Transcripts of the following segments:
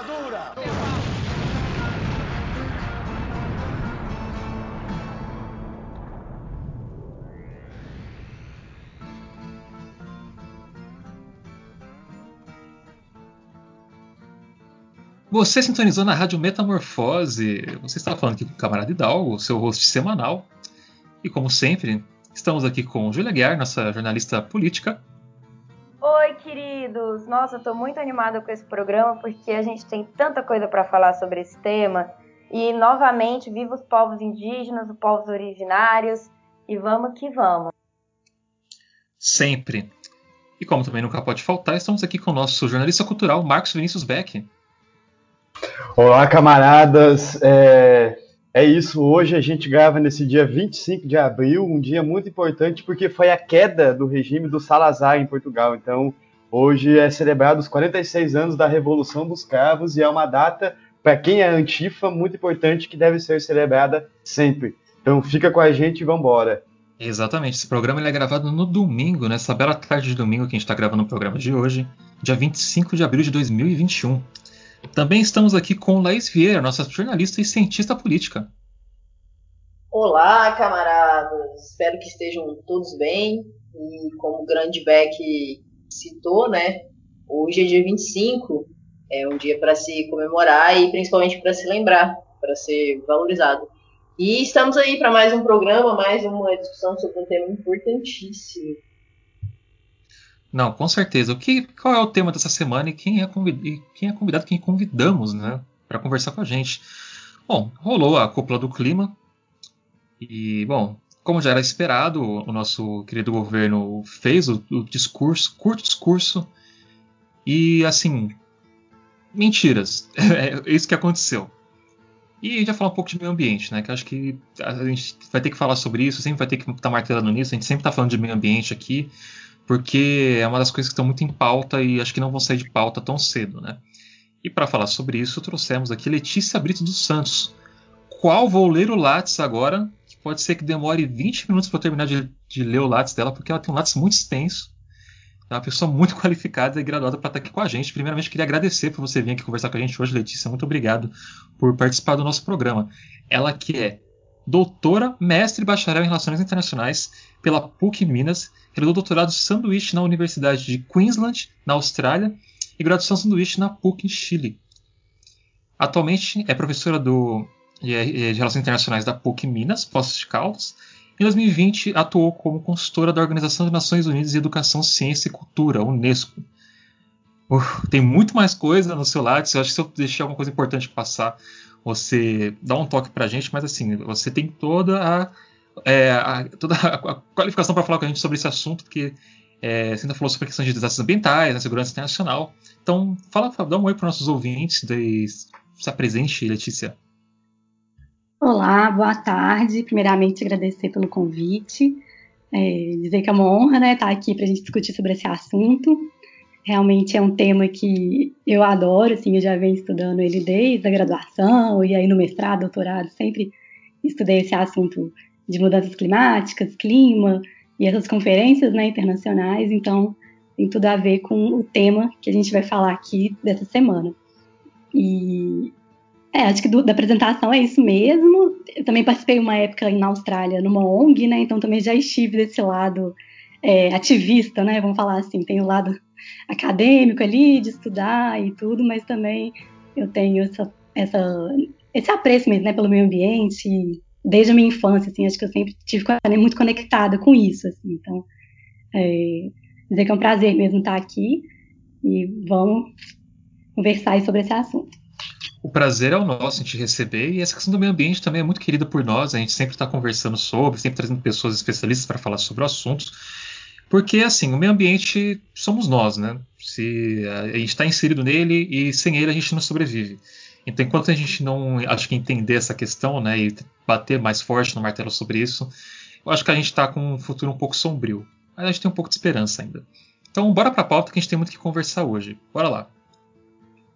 rapadura! Você sintonizou na Rádio Metamorfose. Você está falando aqui com o camarada Hidalgo, seu host semanal. E como sempre, estamos aqui com Julia Guiar, nossa jornalista política. Oi, queridos! Nossa, eu tô muito animada com esse programa porque a gente tem tanta coisa para falar sobre esse tema. E novamente, viva os povos indígenas, os povos originários e vamos que vamos. Sempre. E como também nunca pode faltar, estamos aqui com o nosso jornalista cultural, Marcos Vinícius Beck. Olá, camaradas. É, é isso. Hoje a gente grava nesse dia 25 de abril, um dia muito importante porque foi a queda do regime do Salazar em Portugal. Então, hoje é celebrado os 46 anos da Revolução dos Cravos e é uma data, para quem é antifa, muito importante que deve ser celebrada sempre. Então, fica com a gente e vamos embora. Exatamente. Esse programa é gravado no domingo, nessa bela tarde de domingo que a gente está gravando o programa de hoje, dia 25 de abril de 2021. Também estamos aqui com Laís Vieira, nossa jornalista e cientista política. Olá, camaradas. Espero que estejam todos bem. E como o grande Beck citou, né? Hoje é dia 25, é um dia para se comemorar e principalmente para se lembrar, para ser valorizado. E estamos aí para mais um programa, mais uma discussão sobre um tema importantíssimo. Não, com certeza. O que, qual é o tema dessa semana e quem é, convidado, quem é convidado, quem convidamos, né, para conversar com a gente? Bom, rolou a cúpula do clima e, bom, como já era esperado, o nosso querido governo fez o, o discurso, curto discurso e, assim, mentiras. é isso que aconteceu. E vai falar um pouco de meio ambiente, né? Que acho que a gente vai ter que falar sobre isso, sempre vai ter que estar tá martelando nisso. A gente sempre está falando de meio ambiente aqui porque é uma das coisas que estão muito em pauta e acho que não vão sair de pauta tão cedo, né? E para falar sobre isso, trouxemos aqui Letícia Brito dos Santos. Qual vou ler o Lattes agora? Pode ser que demore 20 minutos para terminar de, de, ler o Lattes dela, porque ela tem um Lattes muito extenso. É uma pessoa muito qualificada e graduada para estar aqui com a gente. Primeiramente, queria agradecer por você vir aqui conversar com a gente hoje, Letícia. Muito obrigado por participar do nosso programa. Ela que é doutora, mestre e bacharel em Relações Internacionais pela PUC Minas, realizou doutorado sanduíche na Universidade de Queensland, na Austrália, e graduação sanduíche na PUC em Chile. Atualmente é professora do, de, de Relações Internacionais da PUC Minas, Poços de Caldas. Em 2020, atuou como consultora da Organização das Nações Unidas de Educação, Ciência e Cultura, UNESCO. Tem muito mais coisa no seu lado. Eu acho que se eu deixar alguma coisa importante passar, você dá um toque pra gente, mas assim, você tem toda a, é, a toda a, qualificação para falar com a gente sobre esse assunto, porque é, você ainda falou sobre a questão de desastres ambientais, a segurança internacional. Então, fala, dá um oi para nossos ouvintes, de, se apresente, Letícia. Olá, boa tarde. Primeiramente, agradecer pelo convite. É, dizer que é uma honra né, estar aqui para a gente discutir sobre esse assunto. Realmente é um tema que eu adoro, assim, eu já venho estudando ele desde a graduação e aí no mestrado, doutorado, sempre estudei esse assunto de mudanças climáticas, clima e essas conferências né, internacionais, então tem tudo a ver com o tema que a gente vai falar aqui dessa semana. E é, acho que do, da apresentação é isso mesmo. Eu também participei uma época na Austrália numa ONG, né? Então também já estive desse lado é, ativista, né? Vamos falar assim, tem o lado acadêmico ali, de estudar e tudo, mas também eu tenho essa, essa, esse apreço mesmo, né, pelo meio ambiente, desde a minha infância, assim, acho que eu sempre tive muito conectada com isso, assim, então, é, dizer que é um prazer mesmo estar aqui e vamos conversar sobre esse assunto. O prazer é o nosso em te receber e essa questão do meio ambiente também é muito querida por nós. A gente sempre está conversando sobre, sempre trazendo pessoas especialistas para falar sobre o assunto. Porque, assim, o meio ambiente somos nós, né? Se a gente está inserido nele e sem ele a gente não sobrevive. Então, enquanto a gente não, acho que entender essa questão, né, e bater mais forte no martelo sobre isso, eu acho que a gente está com um futuro um pouco sombrio. Mas a gente tem um pouco de esperança ainda. Então, bora para a pauta que a gente tem muito que conversar hoje. Bora lá.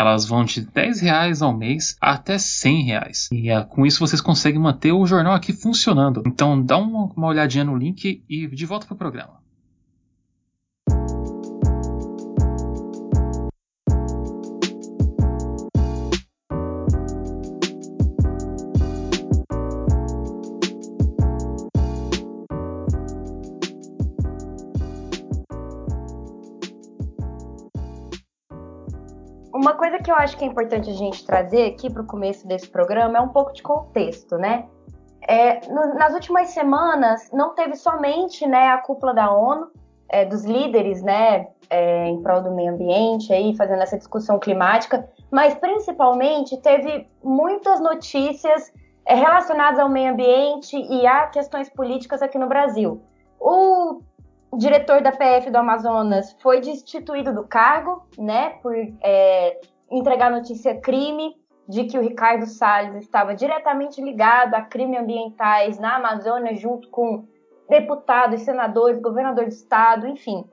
Elas vão de 10 reais ao mês até 100 reais. E é, com isso vocês conseguem manter o jornal aqui funcionando. Então, dá uma, uma olhadinha no link e de volta para o programa. Coisa que eu acho que é importante a gente trazer aqui para o começo desse programa é um pouco de contexto, né? É, no, nas últimas semanas, não teve somente né, a cúpula da ONU, é, dos líderes né, é, em prol do meio ambiente, aí, fazendo essa discussão climática, mas principalmente teve muitas notícias é, relacionadas ao meio ambiente e a questões políticas aqui no Brasil. O diretor da PF do Amazonas foi destituído do cargo, né, por é, entregar notícia crime de que o Ricardo Salles estava diretamente ligado a crimes ambientais na Amazônia, junto com deputados, senadores, governador de estado, enfim.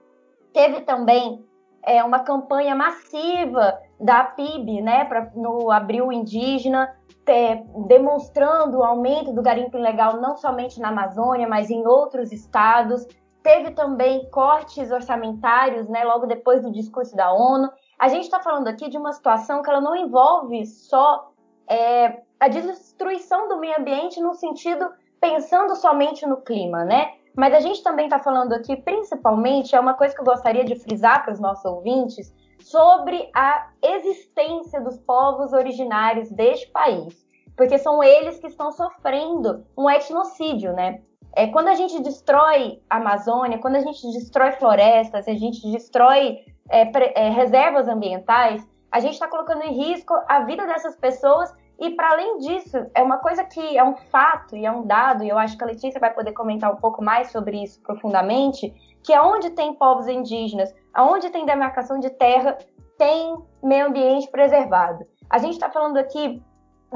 Teve também é, uma campanha massiva da PIB, né, pra, no Abril Indígena, é, demonstrando o aumento do garimpo ilegal não somente na Amazônia, mas em outros estados. Teve também cortes orçamentários, né, logo depois do discurso da ONU. A gente está falando aqui de uma situação que ela não envolve só é, a destruição do meio ambiente no sentido pensando somente no clima, né? Mas a gente também está falando aqui, principalmente, é uma coisa que eu gostaria de frisar para os nossos ouvintes, sobre a existência dos povos originários deste país. Porque são eles que estão sofrendo um etnocídio, né? É, quando a gente destrói a Amazônia, quando a gente destrói florestas, a gente destrói é, é, reservas ambientais, a gente está colocando em risco a vida dessas pessoas e, para além disso, é uma coisa que é um fato e é um dado, e eu acho que a Letícia vai poder comentar um pouco mais sobre isso profundamente, que aonde tem povos indígenas, aonde tem demarcação de terra, tem meio ambiente preservado. A gente está falando aqui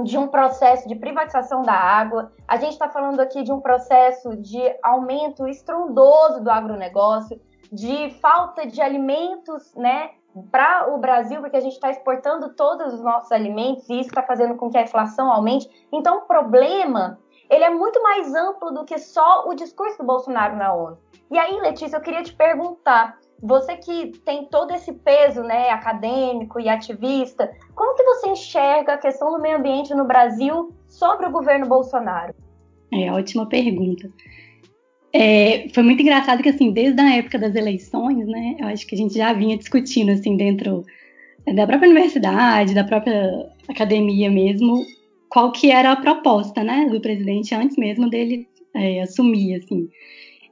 de um processo de privatização da água, a gente está falando aqui de um processo de aumento estrondoso do agronegócio, de falta de alimentos, né, para o Brasil, porque a gente está exportando todos os nossos alimentos e isso está fazendo com que a inflação aumente. Então, o problema ele é muito mais amplo do que só o discurso do Bolsonaro na ONU. E aí, Letícia, eu queria te perguntar, você que tem todo esse peso, né, acadêmico e ativista, como que você enxerga a questão do meio ambiente no Brasil sobre o governo Bolsonaro? É, ótima pergunta. É, foi muito engraçado que, assim, desde a época das eleições, né, eu acho que a gente já vinha discutindo, assim, dentro da própria universidade, da própria academia mesmo, qual que era a proposta, né, do presidente antes mesmo dele é, assumir, assim.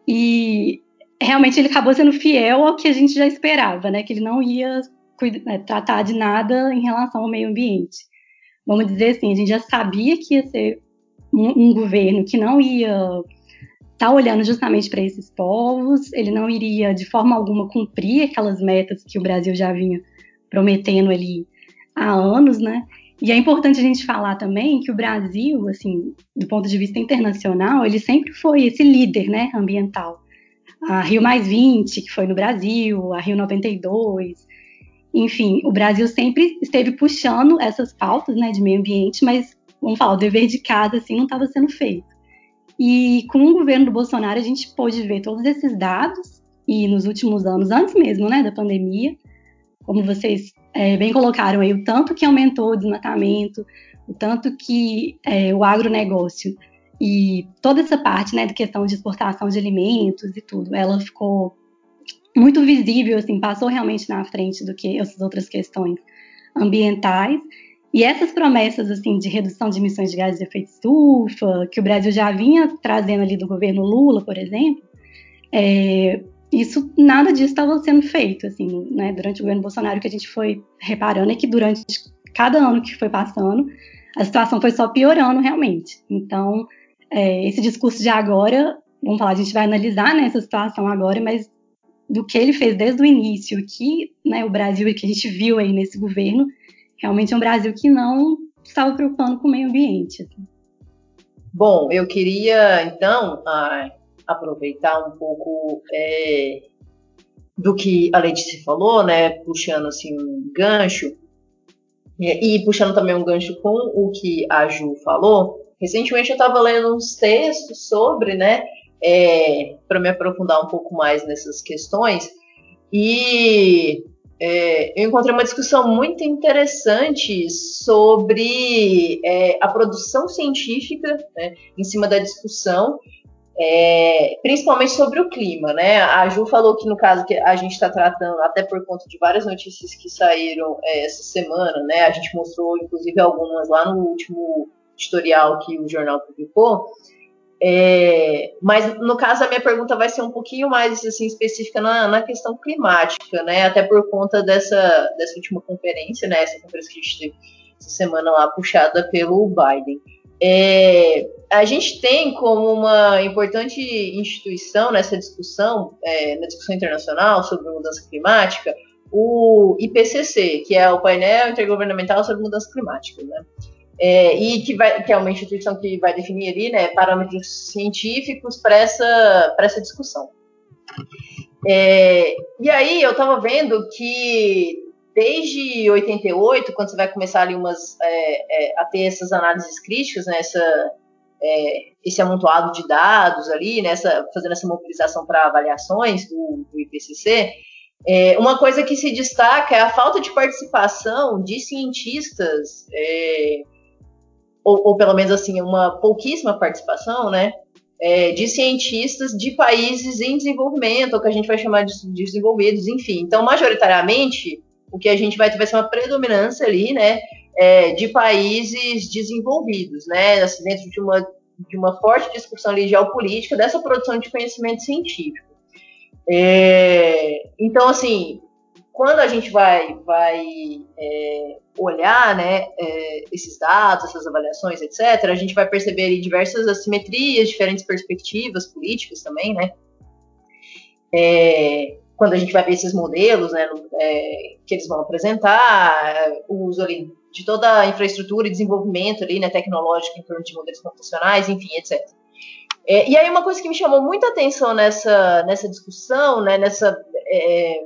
E realmente ele acabou sendo fiel ao que a gente já esperava, né, que ele não ia cuidar, é, tratar de nada em relação ao meio ambiente. Vamos dizer assim, a gente já sabia que ia ser um, um governo que não ia está olhando justamente para esses povos, ele não iria de forma alguma cumprir aquelas metas que o Brasil já vinha prometendo ali há anos, né? E é importante a gente falar também que o Brasil, assim, do ponto de vista internacional, ele sempre foi esse líder, né, ambiental. A Rio Mais 20, que foi no Brasil, a Rio 92, enfim, o Brasil sempre esteve puxando essas pautas, né, de meio ambiente, mas vamos falar, o dever de casa assim não estava sendo feito. E com o governo do Bolsonaro, a gente pôde ver todos esses dados, e nos últimos anos, antes mesmo né, da pandemia, como vocês é, bem colocaram aí, o tanto que aumentou o desmatamento, o tanto que é, o agronegócio e toda essa parte né, da questão de exportação de alimentos e tudo, ela ficou muito visível, assim, passou realmente na frente do que essas outras questões ambientais. E essas promessas assim de redução de emissões de gases de efeito estufa, que o Brasil já vinha trazendo ali do governo Lula, por exemplo, é, isso nada disso estava sendo feito assim, né, durante o governo Bolsonaro. O que a gente foi reparando é que durante cada ano que foi passando, a situação foi só piorando realmente. Então, é, esse discurso de agora vamos falar, a gente vai analisar né, essa situação agora, mas do que ele fez desde o início, que né, o Brasil que a gente viu aí nesse governo, realmente é um Brasil que não estava preocupando com o meio ambiente. Assim. Bom, eu queria então aproveitar um pouco é, do que a Letícia falou, né, puxando assim um gancho e, e puxando também um gancho com o que a Ju falou. Recentemente eu estava lendo uns textos sobre, né, é, para me aprofundar um pouco mais nessas questões e é, eu encontrei uma discussão muito interessante sobre é, a produção científica né, em cima da discussão, é, principalmente sobre o clima. Né? A Ju falou que no caso que a gente está tratando, até por conta de várias notícias que saíram é, essa semana, né? a gente mostrou inclusive algumas lá no último editorial que o jornal publicou. É, mas no caso a minha pergunta vai ser um pouquinho mais assim específica na, na, questão climática, né? Até por conta dessa, dessa última conferência, né? Essa conferência que a gente teve essa semana lá puxada pelo Biden. É, a gente tem como uma importante instituição nessa discussão, é, na discussão internacional sobre mudança climática, o IPCC, que é o painel intergovernamental sobre mudança climática, né? É, e que, vai, que é uma instituição que vai definir ali né, parâmetros científicos para essa, essa discussão. É, e aí eu estava vendo que desde 88, quando você vai começar ali umas, é, é, a ter essas análises críticas, né, essa, é, esse amontoado de dados ali, nessa, fazendo essa mobilização para avaliações do, do IPCC, é, uma coisa que se destaca é a falta de participação de cientistas é, ou, ou pelo menos assim, uma pouquíssima participação, né? É, de cientistas de países em desenvolvimento, ou que a gente vai chamar de, de desenvolvidos, enfim. Então, majoritariamente, o que a gente vai ter vai ser uma predominância ali, né, é, de países desenvolvidos, né, assim, dentro de uma, de uma forte discussão ali geopolítica dessa produção de conhecimento científico. É, então, assim, quando a gente vai, vai é, olhar né, é, esses dados, essas avaliações, etc., a gente vai perceber ali diversas assimetrias, diferentes perspectivas políticas também, né? É, quando a gente vai ver esses modelos né, é, que eles vão apresentar, o uso ali de toda a infraestrutura e desenvolvimento ali, né, tecnológico em torno de modelos computacionais, enfim, etc. É, e aí uma coisa que me chamou muita atenção nessa, nessa discussão, né, nessa é,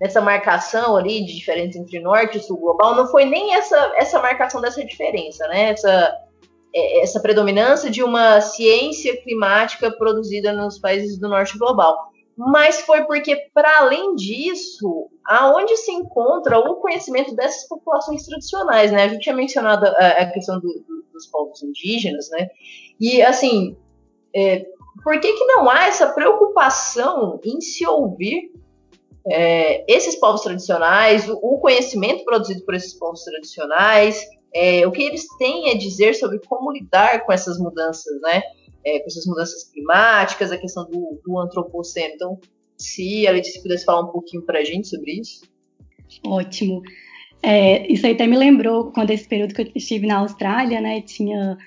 nessa marcação ali de diferença entre norte e sul global, não foi nem essa, essa marcação dessa diferença, né? Essa, é, essa predominância de uma ciência climática produzida nos países do norte global. Mas foi porque, para além disso, aonde se encontra o conhecimento dessas populações tradicionais, né? A gente tinha mencionado a, questão do, do, dos povos indígenas, né? E, assim, é, por que, que não há essa preocupação em se ouvir é, esses povos tradicionais, o, conhecimento produzido por esses povos tradicionais, é, o que eles têm a dizer sobre como lidar com essas mudanças, né? É, com essas mudanças climáticas, a questão do, do antropoceno. Então, se a Letícia pudesse falar um pouquinho para a gente sobre isso. Ótimo. É, isso aí até me lembrou quando esse período que eu estive na Austrália, né? Tinha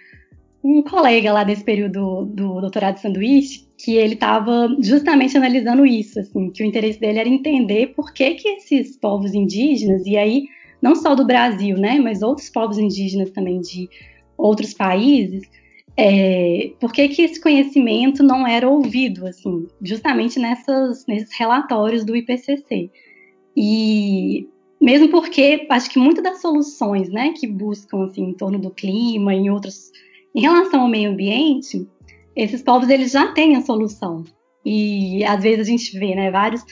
um colega lá desse período do doutorado de sanduíche que ele estava justamente analisando isso, assim, que o interesse dele era entender por que que esses povos indígenas e aí não só do Brasil, né, mas outros povos indígenas também de outros países, é, por que que esse conhecimento não era ouvido, assim, justamente nessas, nesses relatórios do IPCC. E mesmo porque acho que muitas das soluções, né, que buscam assim em torno do clima, em outros em relação ao meio ambiente, esses povos eles já têm a solução. E às vezes a gente vê, né, vários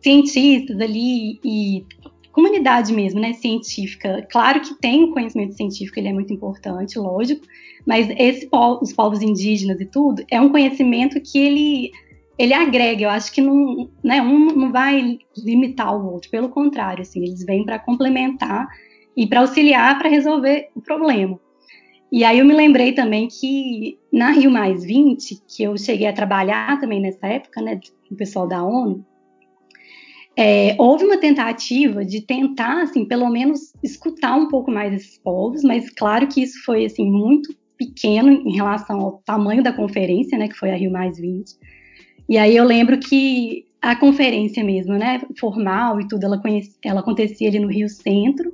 cientistas ali e comunidade mesmo, né, científica. Claro que tem o conhecimento científico, ele é muito importante, lógico, mas esse os povos indígenas e tudo é um conhecimento que ele ele agrega. Eu acho que não, né, um não vai limitar o outro, pelo contrário, assim, eles vêm para complementar e para auxiliar para resolver o problema. E aí eu me lembrei também que na Rio Mais 20, que eu cheguei a trabalhar também nessa época, né, com o pessoal da ONU, é, houve uma tentativa de tentar, assim, pelo menos escutar um pouco mais esses povos, mas claro que isso foi, assim, muito pequeno em relação ao tamanho da conferência, né, que foi a Rio Mais 20. E aí eu lembro que a conferência mesmo, né, formal e tudo, ela, conhecia, ela acontecia ali no Rio Centro,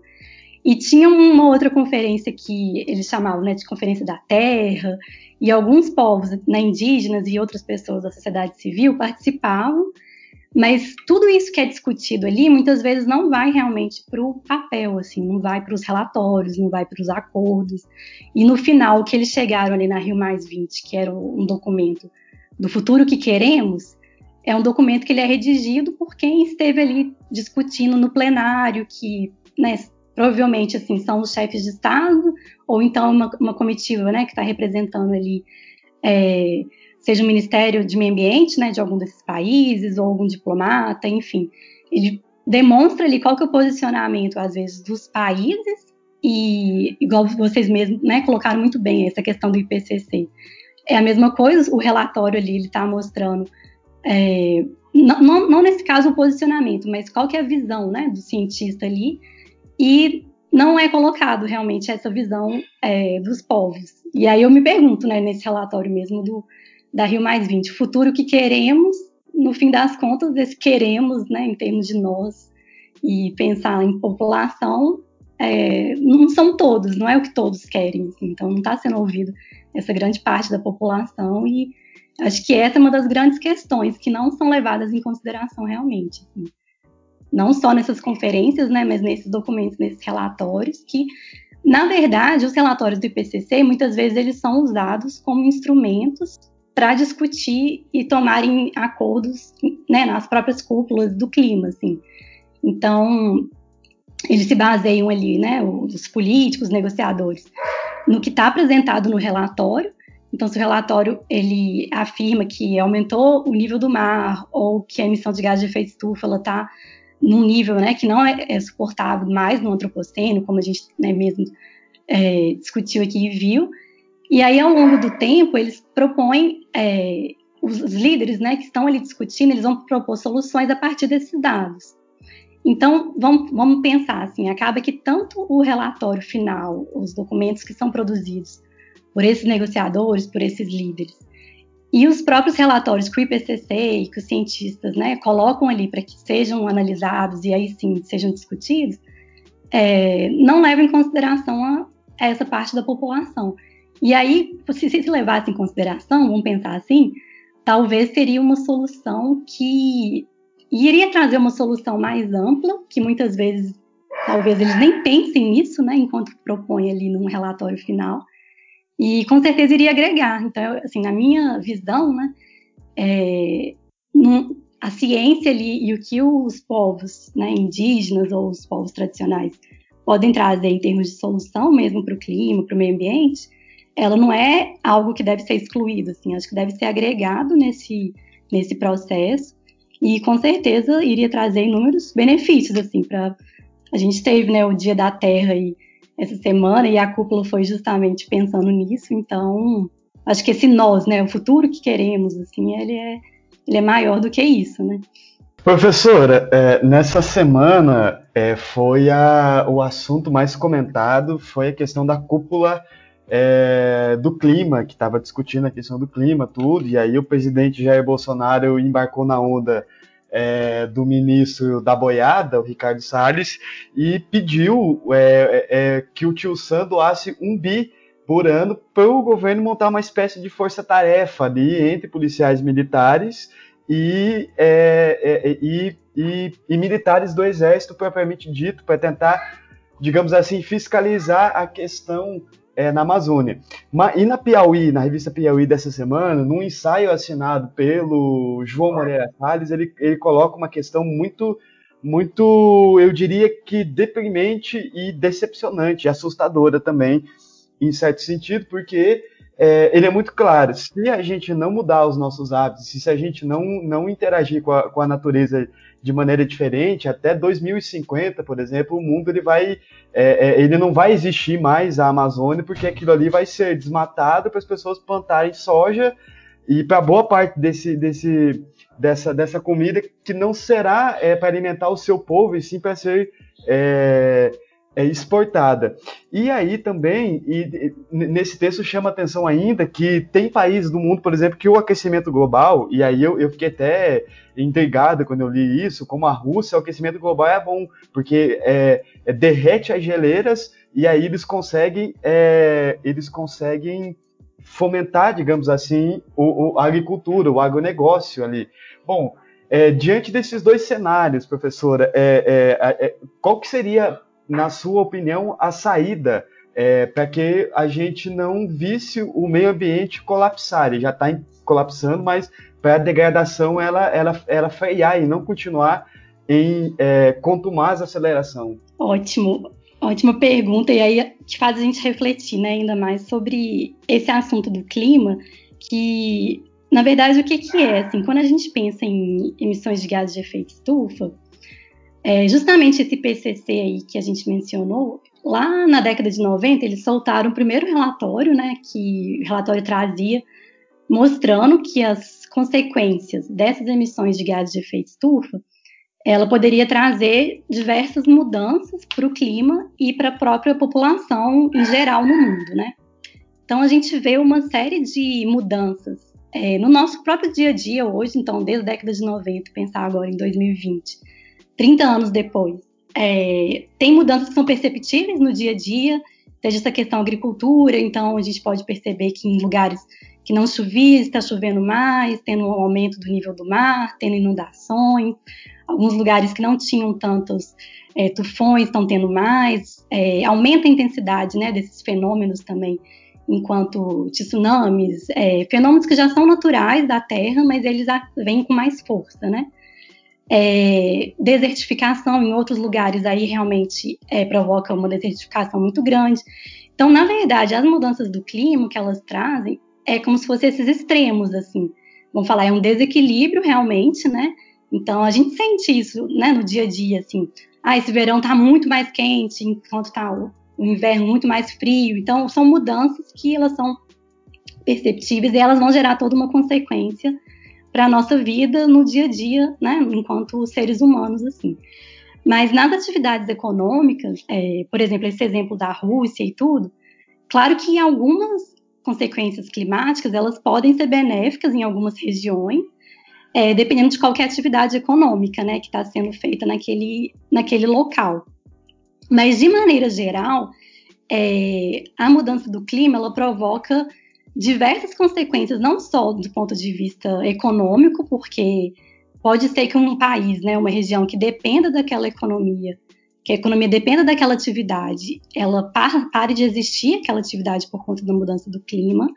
e tinha uma outra conferência que eles chamavam né, de Conferência da Terra, e alguns povos né, indígenas e outras pessoas da sociedade civil participavam, mas tudo isso que é discutido ali muitas vezes não vai realmente para o papel, assim, não vai para os relatórios, não vai para os acordos. E no final, o que eles chegaram ali na Rio Mais 20, que era um documento do futuro que queremos, é um documento que ele é redigido por quem esteve ali discutindo no plenário, que né, provavelmente assim são os chefes de Estado, ou então uma, uma comitiva né, que está representando ali, é, seja o Ministério de Meio Ambiente né, de algum desses países, ou algum diplomata, enfim. Ele demonstra ali qual que é o posicionamento, às vezes, dos países, e igual vocês mesmos né, colocaram muito bem essa questão do IPCC. É a mesma coisa, o relatório ali, ele está mostrando é, não, não, não, nesse caso o posicionamento, mas qual que é a visão né, do cientista ali, e não é colocado realmente essa visão é, dos povos. E aí eu me pergunto, né, nesse relatório mesmo do, da Rio Mais 20, o futuro que queremos, no fim das contas, esse queremos, né, em termos de nós, e pensar em população, é, não são todos, não é o que todos querem, assim, então não está sendo ouvido essa grande parte da população e Acho que essa é uma das grandes questões que não são levadas em consideração realmente. Assim. Não só nessas conferências, né, mas nesses documentos, nesses relatórios, que, na verdade, os relatórios do IPCC, muitas vezes, eles são usados como instrumentos para discutir e tomarem acordos né, nas próprias cúpulas do clima, assim. Então, eles se baseiam ali, né, os políticos, os negociadores, no que está apresentado no relatório, então, se o relatório ele afirma que aumentou o nível do mar ou que a emissão de gás de efeito estufa está num nível né, que não é, é, suportável mais no antropoceno, como a gente né, mesmo é, discutiu aqui e viu. E aí, ao longo do tempo, eles propõem, é, os, líderes né, que estão ali discutindo, eles vão propor soluções a partir desses dados. Então, vamos, vamos pensar assim, acaba que tanto o relatório final, os documentos que são produzidos, por esses negociadores, por esses líderes. E os próprios relatórios que o IPCC e que os cientistas né, colocam ali para que sejam analisados e aí sim sejam discutidos, é, não levam em consideração a, a essa parte da população. E aí, se se levasse em consideração, vamos pensar assim, talvez seria uma solução que iria trazer uma solução mais ampla, que muitas vezes talvez eles nem pensem nisso, né, enquanto propõem ali num relatório final, e com certeza iria agregar. Então, assim, na minha visão, né, é, a ciência ali e o que os povos né, indígenas ou os povos tradicionais podem trazer em termos de solução mesmo para o clima, para o meio ambiente, ela não é algo que deve ser excluído, assim, acho que deve ser agregado nesse, nesse processo e com certeza iria trazer inúmeros benefícios, assim, para a gente teve, né, o Dia da Terra e essa semana e a cúpula foi justamente pensando nisso. Então, acho que esse nós, né, o futuro que queremos, assim, ele é, ele é maior do que isso, né? Professora, é, nessa semana é, foi a, o assunto mais comentado foi a questão da cúpula é, do clima, que estava discutindo a questão do clima, tudo, e aí o presidente Jair Bolsonaro embarcou na onda é, do ministro da boiada, o Ricardo Salles, e pediu é, é, é que o Tio Sam doasse um bi por ano para o governo montar uma espécie de força-tarefa ali entre policiais militares e, é, e, e, e militares do exército propriamente dito, para tentar, digamos assim, fiscalizar a questão é, na Amazônia. E na Piauí, na revista Piauí dessa semana, num ensaio assinado pelo João Moreira Salles, ele, ele coloca uma questão muito, muito, eu diria que deprimente e decepcionante, assustadora também, em certo sentido, porque é, ele é muito claro. Se a gente não mudar os nossos hábitos, se a gente não, não interagir com a, com a natureza de maneira diferente, até 2050, por exemplo, o mundo ele vai, é, é, ele não vai existir mais a Amazônia, porque aquilo ali vai ser desmatado para as pessoas plantarem soja e para boa parte desse, desse, dessa, dessa comida que não será é, para alimentar o seu povo, e sim para ser é, é exportada. E aí também, e, nesse texto chama atenção ainda que tem países do mundo, por exemplo, que o aquecimento global, e aí eu, eu fiquei até intrigado quando eu li isso, como a Rússia, o aquecimento global é bom, porque é, é, derrete as geleiras e aí eles conseguem, é, eles conseguem fomentar, digamos assim, o, o, a agricultura, o agronegócio ali. Bom, é, diante desses dois cenários, professora, é, é, é qual que seria na sua opinião, a saída é, para que a gente não visse o meio ambiente colapsar? Ele já está colapsando, mas para a degradação ela, ela, ela frear e não continuar em é, contumaz aceleração? Ótimo, ótima pergunta. E aí que faz a gente refletir né, ainda mais sobre esse assunto do clima, que na verdade o que, que é? Assim, quando a gente pensa em emissões de gases de efeito estufa, é, justamente esse PCC aí que a gente mencionou, lá na década de 90, eles soltaram o primeiro relatório, né, que o relatório trazia, mostrando que as consequências dessas emissões de gases de efeito estufa, ela poderia trazer diversas mudanças para o clima e para a própria população em geral no mundo, né? Então a gente vê uma série de mudanças é, no nosso próprio dia a dia hoje, então desde a década de 90, pensar agora em 2020 30 anos depois. É, tem mudanças que são perceptíveis no dia a dia, seja essa questão agricultura, então a gente pode perceber que em lugares que não chovia, está chovendo mais, tendo um aumento do nível do mar, tendo inundações, alguns lugares que não tinham tantos é, tufões estão tendo mais, é, aumenta a intensidade né, desses fenômenos também, enquanto tsunamis, é, fenômenos que já são naturais da Terra, mas eles vêm com mais força, né? É, desertificação em outros lugares aí realmente é, provoca uma desertificação muito grande. Então, na verdade, as mudanças do clima que elas trazem é como se fossem esses extremos, assim. Vamos falar, é um desequilíbrio realmente, né? Então, a gente sente isso, né, no dia a dia, assim. Ah, esse verão tá muito mais quente, enquanto tá o, o inverno muito mais frio. Então, são mudanças que elas são perceptíveis e elas vão gerar toda uma consequência para a nossa vida no dia a dia, né, enquanto seres humanos, assim. Mas nas atividades econômicas, é, por exemplo, esse exemplo da Rússia e tudo, claro que algumas consequências climáticas elas podem ser benéficas em algumas regiões, é, dependendo de qualquer atividade econômica, né, que está sendo feita naquele, naquele local. Mas de maneira geral, é, a mudança do clima ela provoca diversas consequências, não só do ponto de vista econômico, porque pode ser que um país, né, uma região que dependa daquela economia, que a economia dependa daquela atividade, ela pare de existir aquela atividade por conta da mudança do clima.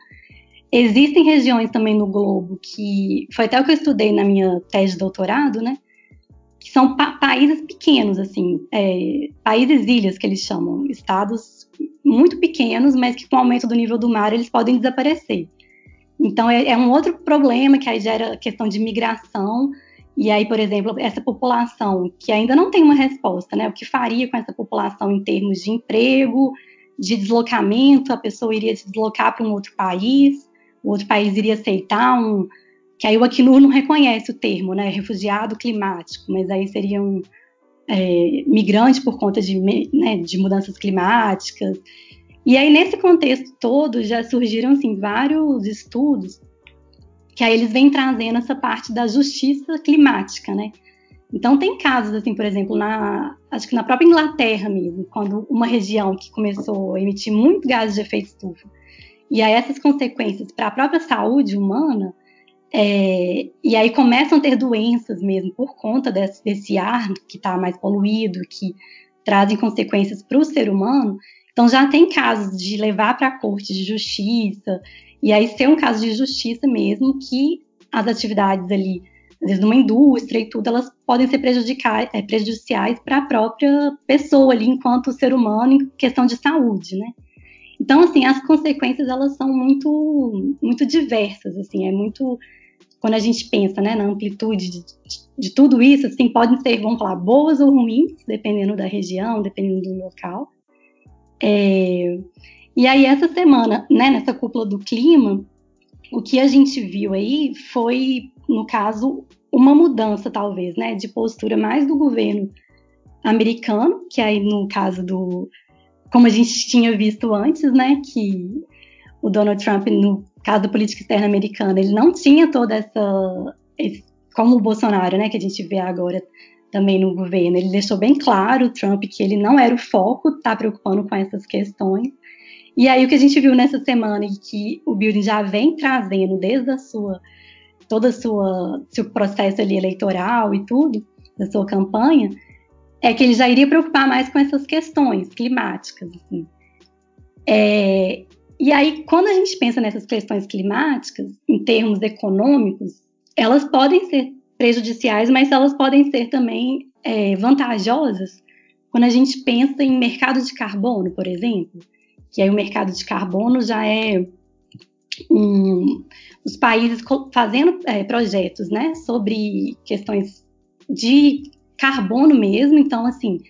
Existem regiões também no globo que foi até o que eu estudei na minha tese de doutorado, né? Que são pa países pequenos, assim, é, países ilhas que eles chamam, estados muito pequenos, mas que com o aumento do nível do mar eles podem desaparecer. Então é, é um outro problema que aí gera questão de migração. E aí, por exemplo, essa população que ainda não tem uma resposta, né? O que faria com essa população em termos de emprego, de deslocamento? A pessoa iria se deslocar para um outro país, o outro país iria aceitar um. Que aí o Acnur não reconhece o termo, né? Refugiado climático, mas aí seria um, é, migrante por conta de, né, de mudanças climáticas. E aí, nesse contexto todo, já surgiram assim, vários estudos que aí eles vêm trazendo essa parte da justiça climática, né? Então tem casos assim, por exemplo, na acho que na própria Inglaterra mesmo, quando uma região que começou a emitir muito gases de efeito estufa, e aí essas consequências para a própria saúde humana, é, e aí começam a ter doenças mesmo por conta desse, desse ar que está mais poluído, que trazem consequências para o ser humano. Então já tem casos de levar para a corte de justiça, e aí ser um caso de justiça mesmo, que as atividades ali, às vezes numa indústria e tudo, elas podem ser é, prejudiciais para a própria pessoa ali, enquanto ser humano, em questão de saúde, né? Então, assim, as consequências, elas são muito, muito diversas, assim, é muito... Quando a gente pensa, né, na amplitude de, de tudo isso, assim, podem ser, vamos falar, boas ou ruins, dependendo da região, dependendo do local. É, e aí, essa semana, né, nessa cúpula do clima, o que a gente viu aí foi, no caso, uma mudança, talvez, né, de postura mais do governo americano, que aí no caso do. Como a gente tinha visto antes, né? Que o Donald Trump, no caso da política externa americana, ele não tinha toda essa. Esse, como o Bolsonaro, né? Que a gente vê agora também no governo. Ele deixou bem claro, Trump, que ele não era o foco, tá preocupando com essas questões. E aí o que a gente viu nessa semana e que o Biden já vem trazendo desde a sua todo o seu processo ali eleitoral e tudo, da sua campanha, é que ele já iria preocupar mais com essas questões climáticas. Assim. É, e aí, quando a gente pensa nessas questões climáticas, em termos econômicos, elas podem ser prejudiciais, mas elas podem ser também é, vantajosas quando a gente pensa em mercado de carbono, por exemplo, que aí o mercado de carbono já é um, os países fazendo é, projetos, né, sobre questões de carbono mesmo. Então, assim,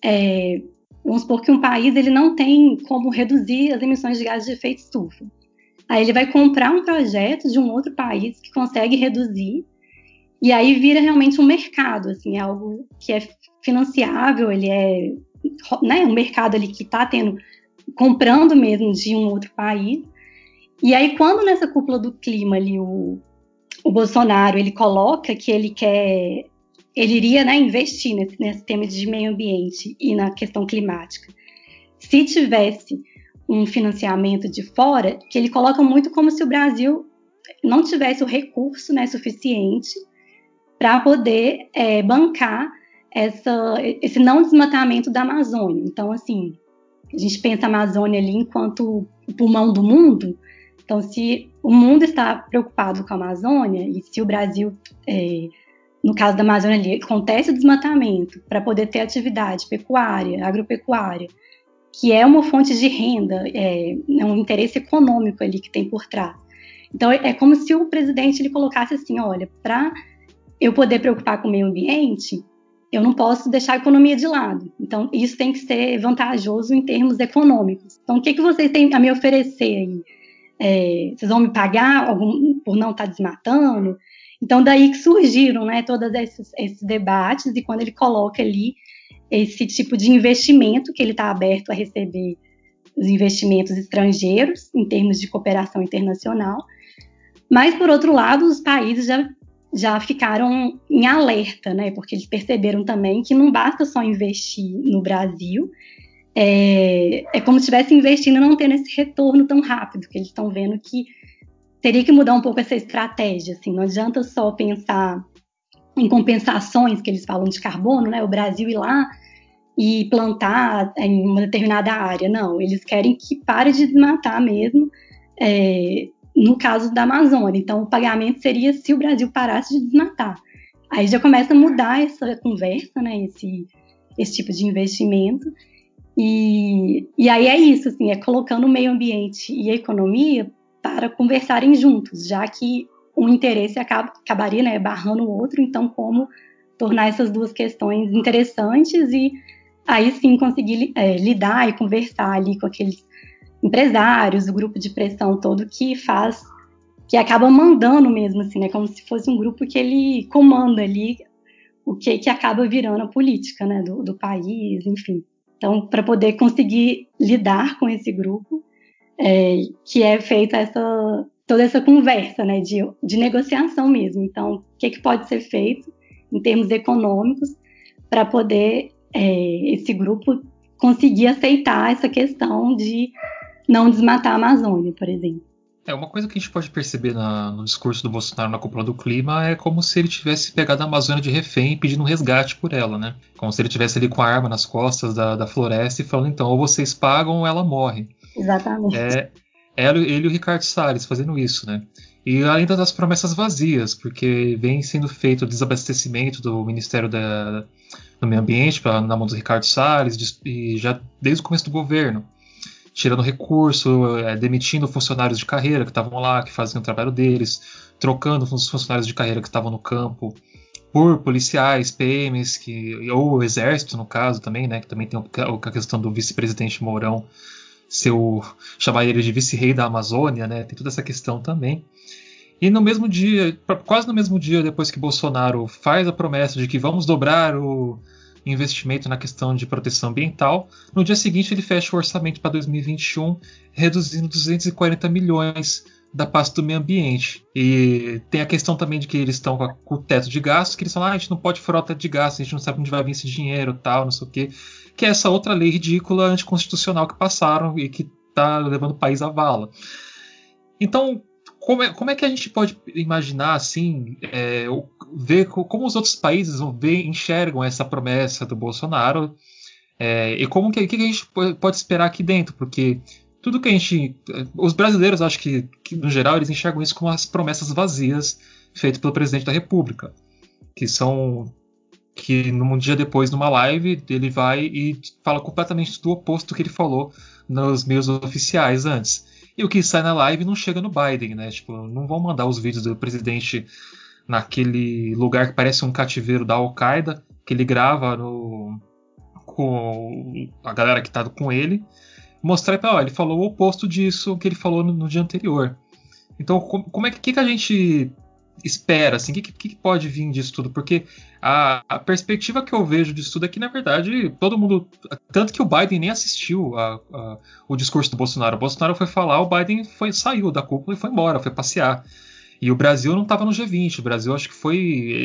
é, vamos supor que um país ele não tem como reduzir as emissões de gases de efeito estufa. Aí ele vai comprar um projeto de um outro país que consegue reduzir e aí vira realmente um mercado, assim, é algo que é financiável, ele é né, um mercado ali que está tendo, comprando mesmo de um outro país. E aí, quando nessa cúpula do clima ali, o, o Bolsonaro, ele coloca que ele quer, ele iria né, investir nesse, nesse tema de meio ambiente e na questão climática. Se tivesse um financiamento de fora, que ele coloca muito como se o Brasil não tivesse o recurso né, suficiente para poder é, bancar essa, esse não desmatamento da Amazônia. Então, assim, a gente pensa a Amazônia ali enquanto o pulmão do mundo. Então, se o mundo está preocupado com a Amazônia e se o Brasil, é, no caso da Amazônia ali, acontece o desmatamento para poder ter atividade pecuária, agropecuária, que é uma fonte de renda, é, é um interesse econômico ali que tem por trás. Então, é como se o presidente ele colocasse assim, olha, para eu poder preocupar com o meio ambiente, eu não posso deixar a economia de lado. Então, isso tem que ser vantajoso em termos econômicos. Então, o que, que vocês têm a me oferecer aí? É, vocês vão me pagar algum, por não estar tá desmatando? Então, daí que surgiram né, todos esses, esses debates, e quando ele coloca ali esse tipo de investimento, que ele está aberto a receber os investimentos estrangeiros, em termos de cooperação internacional. Mas, por outro lado, os países já já ficaram em alerta, né? Porque eles perceberam também que não basta só investir no Brasil, é, é como se estivesse investindo e não tendo esse retorno tão rápido, que eles estão vendo que teria que mudar um pouco essa estratégia, assim, não adianta só pensar em compensações que eles falam de carbono, né? O Brasil ir lá e plantar em uma determinada área, não, eles querem que pare de desmatar mesmo, é, no caso da Amazônia. Então, o pagamento seria se o Brasil parasse de desmatar. Aí já começa a mudar essa conversa, né, esse, esse tipo de investimento. E, e aí é isso, assim, é colocando o meio ambiente e a economia para conversarem juntos, já que um interesse acaba, acabaria né, barrando o outro, então como tornar essas duas questões interessantes e aí sim conseguir é, lidar e conversar ali com aqueles empresários, o grupo de pressão todo que faz, que acaba mandando mesmo, assim, né? Como se fosse um grupo que ele comanda ali o que, que acaba virando a política, né? Do, do país, enfim. Então, para poder conseguir lidar com esse grupo, é, que é feita essa toda essa conversa, né? De, de negociação mesmo. Então, o que, que pode ser feito em termos econômicos para poder é, esse grupo conseguir aceitar essa questão de não desmatar a Amazônia, por exemplo. É, uma coisa que a gente pode perceber na, no discurso do Bolsonaro na cúpula do clima é como se ele tivesse pegado a Amazônia de refém e pedindo um resgate por ela, né? Como se ele tivesse ali com a arma nas costas da, da floresta e falando, então, ou vocês pagam ou ela morre. Exatamente. É, ele, ele e o Ricardo Salles fazendo isso, né? E além das promessas vazias, porque vem sendo feito o desabastecimento do Ministério da, do Meio Ambiente pra, na mão do Ricardo Salles, e já desde o começo do governo tirando recurso, é, demitindo funcionários de carreira que estavam lá, que faziam o trabalho deles, trocando os funcionários de carreira que estavam no campo por policiais, PMs, que, ou o exército, no caso, também, né? Que também tem a questão do vice-presidente Mourão ser o, chamar ele de vice-rei da Amazônia, né? Tem toda essa questão também. E no mesmo dia, quase no mesmo dia depois que Bolsonaro faz a promessa de que vamos dobrar o, investimento na questão de proteção ambiental. No dia seguinte, ele fecha o orçamento para 2021, reduzindo 240 milhões da pasta do meio ambiente. E tem a questão também de que eles estão com o teto de gastos, que eles falam, ah, a gente não pode furar o teto de gastos, a gente não sabe onde vai vir esse dinheiro, tal, não sei o quê. Que é essa outra lei ridícula anticonstitucional que passaram e que está levando o país à vala. Então, como é, como é que a gente pode imaginar assim, é, ver como os outros países vão ver, enxergam essa promessa do Bolsonaro é, e como que, que, a gente pode esperar aqui dentro? Porque tudo que a gente, os brasileiros acho que, que no geral eles enxergam isso como as promessas vazias feitas pelo presidente da República, que são que num dia depois numa live ele vai e fala completamente do oposto do que ele falou nos meios oficiais antes. E o que sai na live não chega no Biden, né? Tipo, não vão mandar os vídeos do presidente naquele lugar que parece um cativeiro da Al-Qaeda, que ele grava no, com a galera que tá com ele, mostrar para, ele falou o oposto disso que ele falou no, no dia anterior. Então, como, como é que, que a gente espera? Assim, o que, que, pode vir disso tudo? Porque a, a, perspectiva que eu vejo disso tudo é que, na verdade, todo mundo. Tanto que o Biden nem assistiu a, a, o discurso do Bolsonaro. O Bolsonaro foi falar, o Biden foi, saiu da cúpula e foi embora, foi passear. E o Brasil não estava no G20. O Brasil acho que foi.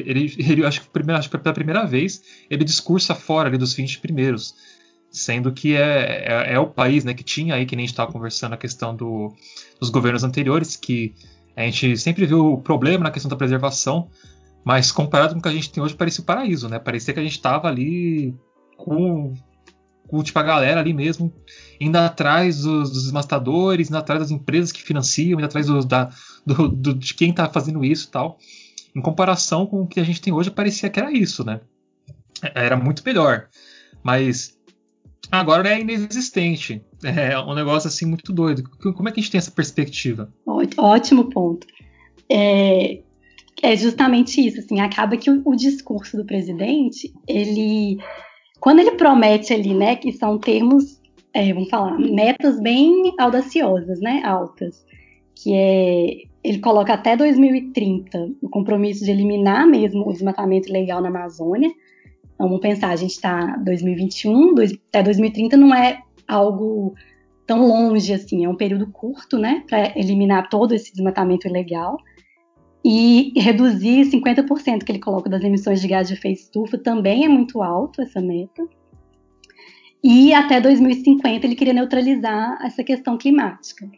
Ele, ele acho, que primeira, acho que pela primeira vez ele discursa fora ali dos 20 primeiros. Sendo que é, é, é o país né, que tinha aí, que nem a gente estava conversando, a questão do, dos governos anteriores, que a gente sempre viu o problema na questão da preservação, mas comparado com o que a gente tem hoje, parecia o paraíso, né? Parecia que a gente estava ali com, com tipo, a galera ali mesmo, indo atrás dos, dos desmastadores, indo atrás das empresas que financiam, indo atrás do, da, do, do, de quem está fazendo isso e tal. Em comparação com o que a gente tem hoje, parecia que era isso, né? Era muito melhor. Mas agora é inexistente. É um negócio assim muito doido. Como é que a gente tem essa perspectiva? Ótimo ponto. É, é justamente isso. Assim, acaba que o, o, discurso do presidente, ele, quando ele promete ali, né, que são termos, é, vamos falar, metas bem audaciosas, né, altas, que é ele coloca até 2030 o compromisso de eliminar mesmo o desmatamento ilegal na Amazônia. Vamos pensar, a gente está 2021, dois, até 2030 não é algo tão longe assim, é um período curto, né, para eliminar todo esse desmatamento ilegal e reduzir 50% que ele coloca das emissões de gás de efeito estufa também é muito alto essa meta. E até 2050 ele queria neutralizar essa questão climática.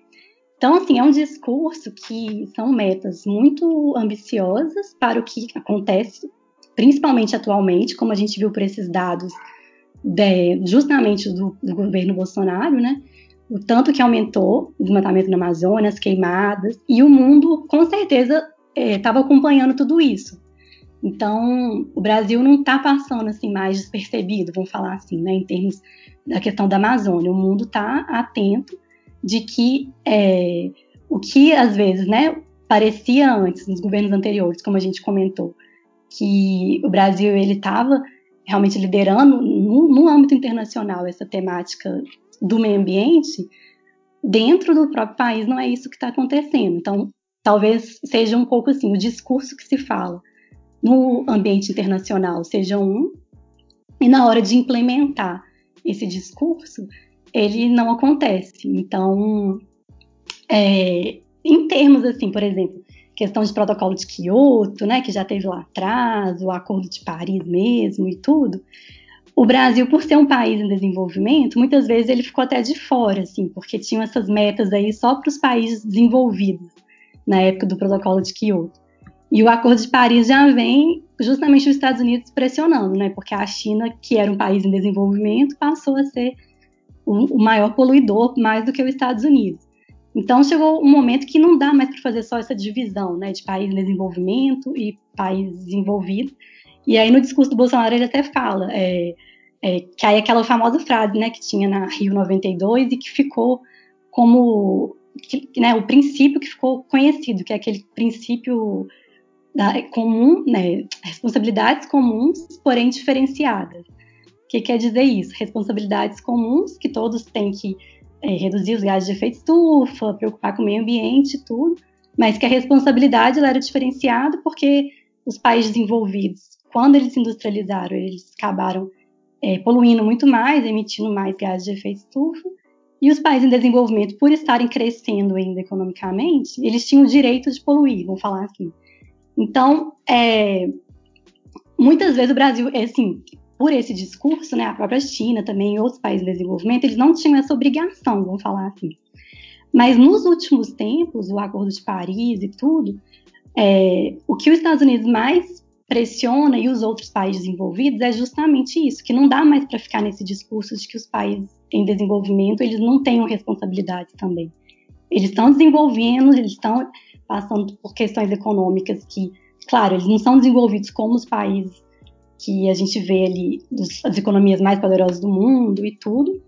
Então, assim, é um discurso que são metas muito ambiciosas para o que acontece, principalmente atualmente, como a gente viu por esses dados de, justamente do, do, governo Bolsonaro, né? O tanto que aumentou o desmatamento na Amazônia, as queimadas, e o mundo com certeza estava é, acompanhando tudo isso. Então, o Brasil não está passando assim mais despercebido, vamos falar assim, né, em termos da questão da Amazônia. O mundo está atento de que é, o que às vezes, né, parecia antes nos governos anteriores, como a gente comentou, que o Brasil ele estava realmente liderando no, no âmbito internacional essa temática do meio ambiente, dentro do próprio país não é isso que está acontecendo. Então, talvez seja um pouco assim, o discurso que se fala no ambiente internacional seja um, e na hora de implementar esse discurso, ele não acontece. Então, é, em termos assim, por exemplo, questão de protocolo de Kyoto, né, que já teve lá atrás, o Acordo de Paris mesmo e tudo, o Brasil, por ser um país em desenvolvimento, muitas vezes ele ficou até de fora, assim, porque tinham essas metas aí só para os países desenvolvidos na época do protocolo de Kyoto. E o Acordo de Paris já vem justamente os Estados Unidos pressionando, né? Porque a China, que era um país em desenvolvimento, passou a ser o, maior poluidor mais do que os Estados Unidos. Então chegou um momento que não dá mais para fazer só essa divisão, né, de país em desenvolvimento e país desenvolvido. E aí no discurso do Bolsonaro ele até fala é, é, que aí aquela famosa frase, né, que tinha na Rio 92 e que ficou como que, né, o princípio que ficou conhecido, que é aquele princípio da, comum, né, responsabilidades comuns, porém diferenciadas. O que quer dizer isso? Responsabilidades comuns que todos têm que é, reduzir os gases de efeito estufa, preocupar com o meio ambiente e tudo, mas que a responsabilidade era diferenciada porque os países desenvolvidos, quando eles se industrializaram, eles acabaram é, poluindo muito mais, emitindo mais gases de efeito estufa, e os países em desenvolvimento, por estarem crescendo ainda economicamente, eles tinham o direito de poluir, vamos falar assim. Então, é, muitas vezes o Brasil, é assim, por esse discurso, né, a própria China também e outros países em desenvolvimento, eles não tinham essa obrigação, vamos falar assim. Mas nos últimos tempos, o Acordo de Paris e tudo, é, o que os Estados Unidos mais pressiona e os outros países envolvidos é justamente isso, que não dá mais para ficar nesse discurso de que os países em desenvolvimento eles não tenham responsabilidade também. Eles estão desenvolvendo, eles estão passando por questões econômicas que, claro, eles não são desenvolvidos como os países que a gente vê ali, dos, as economias mais poderosas do mundo e tudo,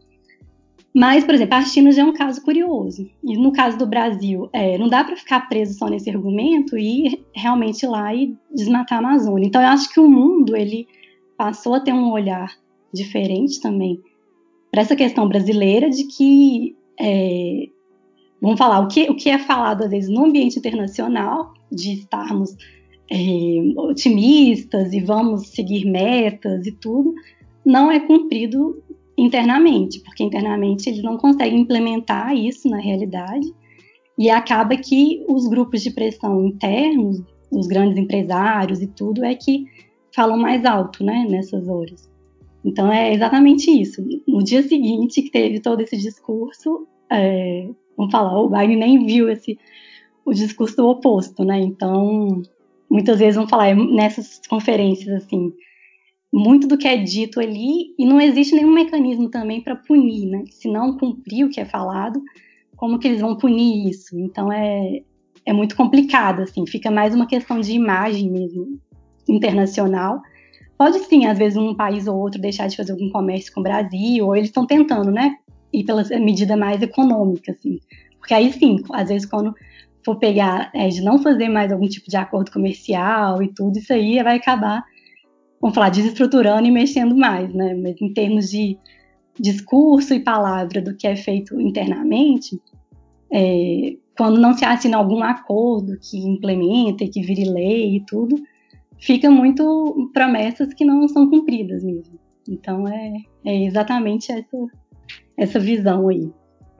mas, por exemplo, a China já é um caso curioso. E no caso do Brasil, é, não dá para ficar preso só nesse argumento e realmente ir lá e desmatar a Amazônia. Então, eu acho que o mundo ele passou a ter um olhar diferente também para essa questão brasileira de que, é, vamos falar, o que, o que é falado às vezes no ambiente internacional, de estarmos é, otimistas e vamos seguir metas e tudo, não é cumprido internamente, porque internamente eles não conseguem implementar isso na realidade e acaba que os grupos de pressão internos, os grandes empresários e tudo, é que falam mais alto, né, nessas horas. Então é exatamente isso. No dia seguinte que teve todo esse discurso, é, vamos falar, o Biden nem viu esse o discurso oposto, né? Então muitas vezes vão falar nessas conferências assim, muito do que é dito ali e não existe nenhum mecanismo também para punir, né? Se não cumprir o que é falado, como que eles vão punir isso? Então é, é muito complicado, assim, fica mais uma questão de imagem mesmo internacional. Pode sim, às vezes um país ou outro deixar de fazer algum comércio com o Brasil, ou eles estão tentando, né? Ir pela medida mais econômica, assim. Porque aí sim, às vezes quando for pegar é, de não fazer mais algum tipo de acordo comercial e tudo, isso aí vai acabar vamos falar, desestruturando e mexendo mais, né? Mas em termos de discurso e palavra do que é feito internamente, é, quando não se assina algum acordo que implementa e que vire lei e tudo, fica muito promessas que não são cumpridas mesmo. Então é, é exatamente essa, essa visão aí.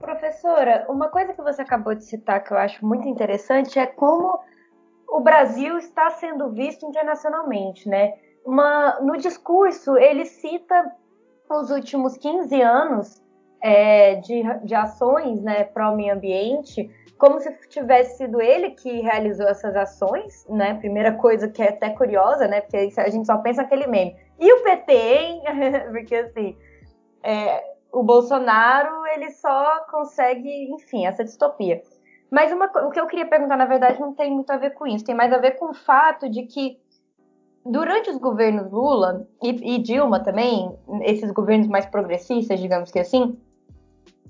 Professora, uma coisa que você acabou de citar que eu acho muito interessante é como o Brasil está sendo visto internacionalmente, né? uma, no discurso, ele cita os últimos 15 anos é, de, de ações né, para o meio ambiente, como se tivesse sido ele que realizou essas ações, né? Primeira coisa que é até curiosa, né? Porque a gente só pensa aquele meme. E o PT, hein? Porque assim, é, o Bolsonaro ele só consegue, enfim, essa distopia. Mas uma, o que eu queria perguntar, na verdade, não tem muito a ver com isso. Tem mais a ver com o fato de que durante os governos Lula e, e, Dilma também, esses governos mais progressistas, digamos que assim,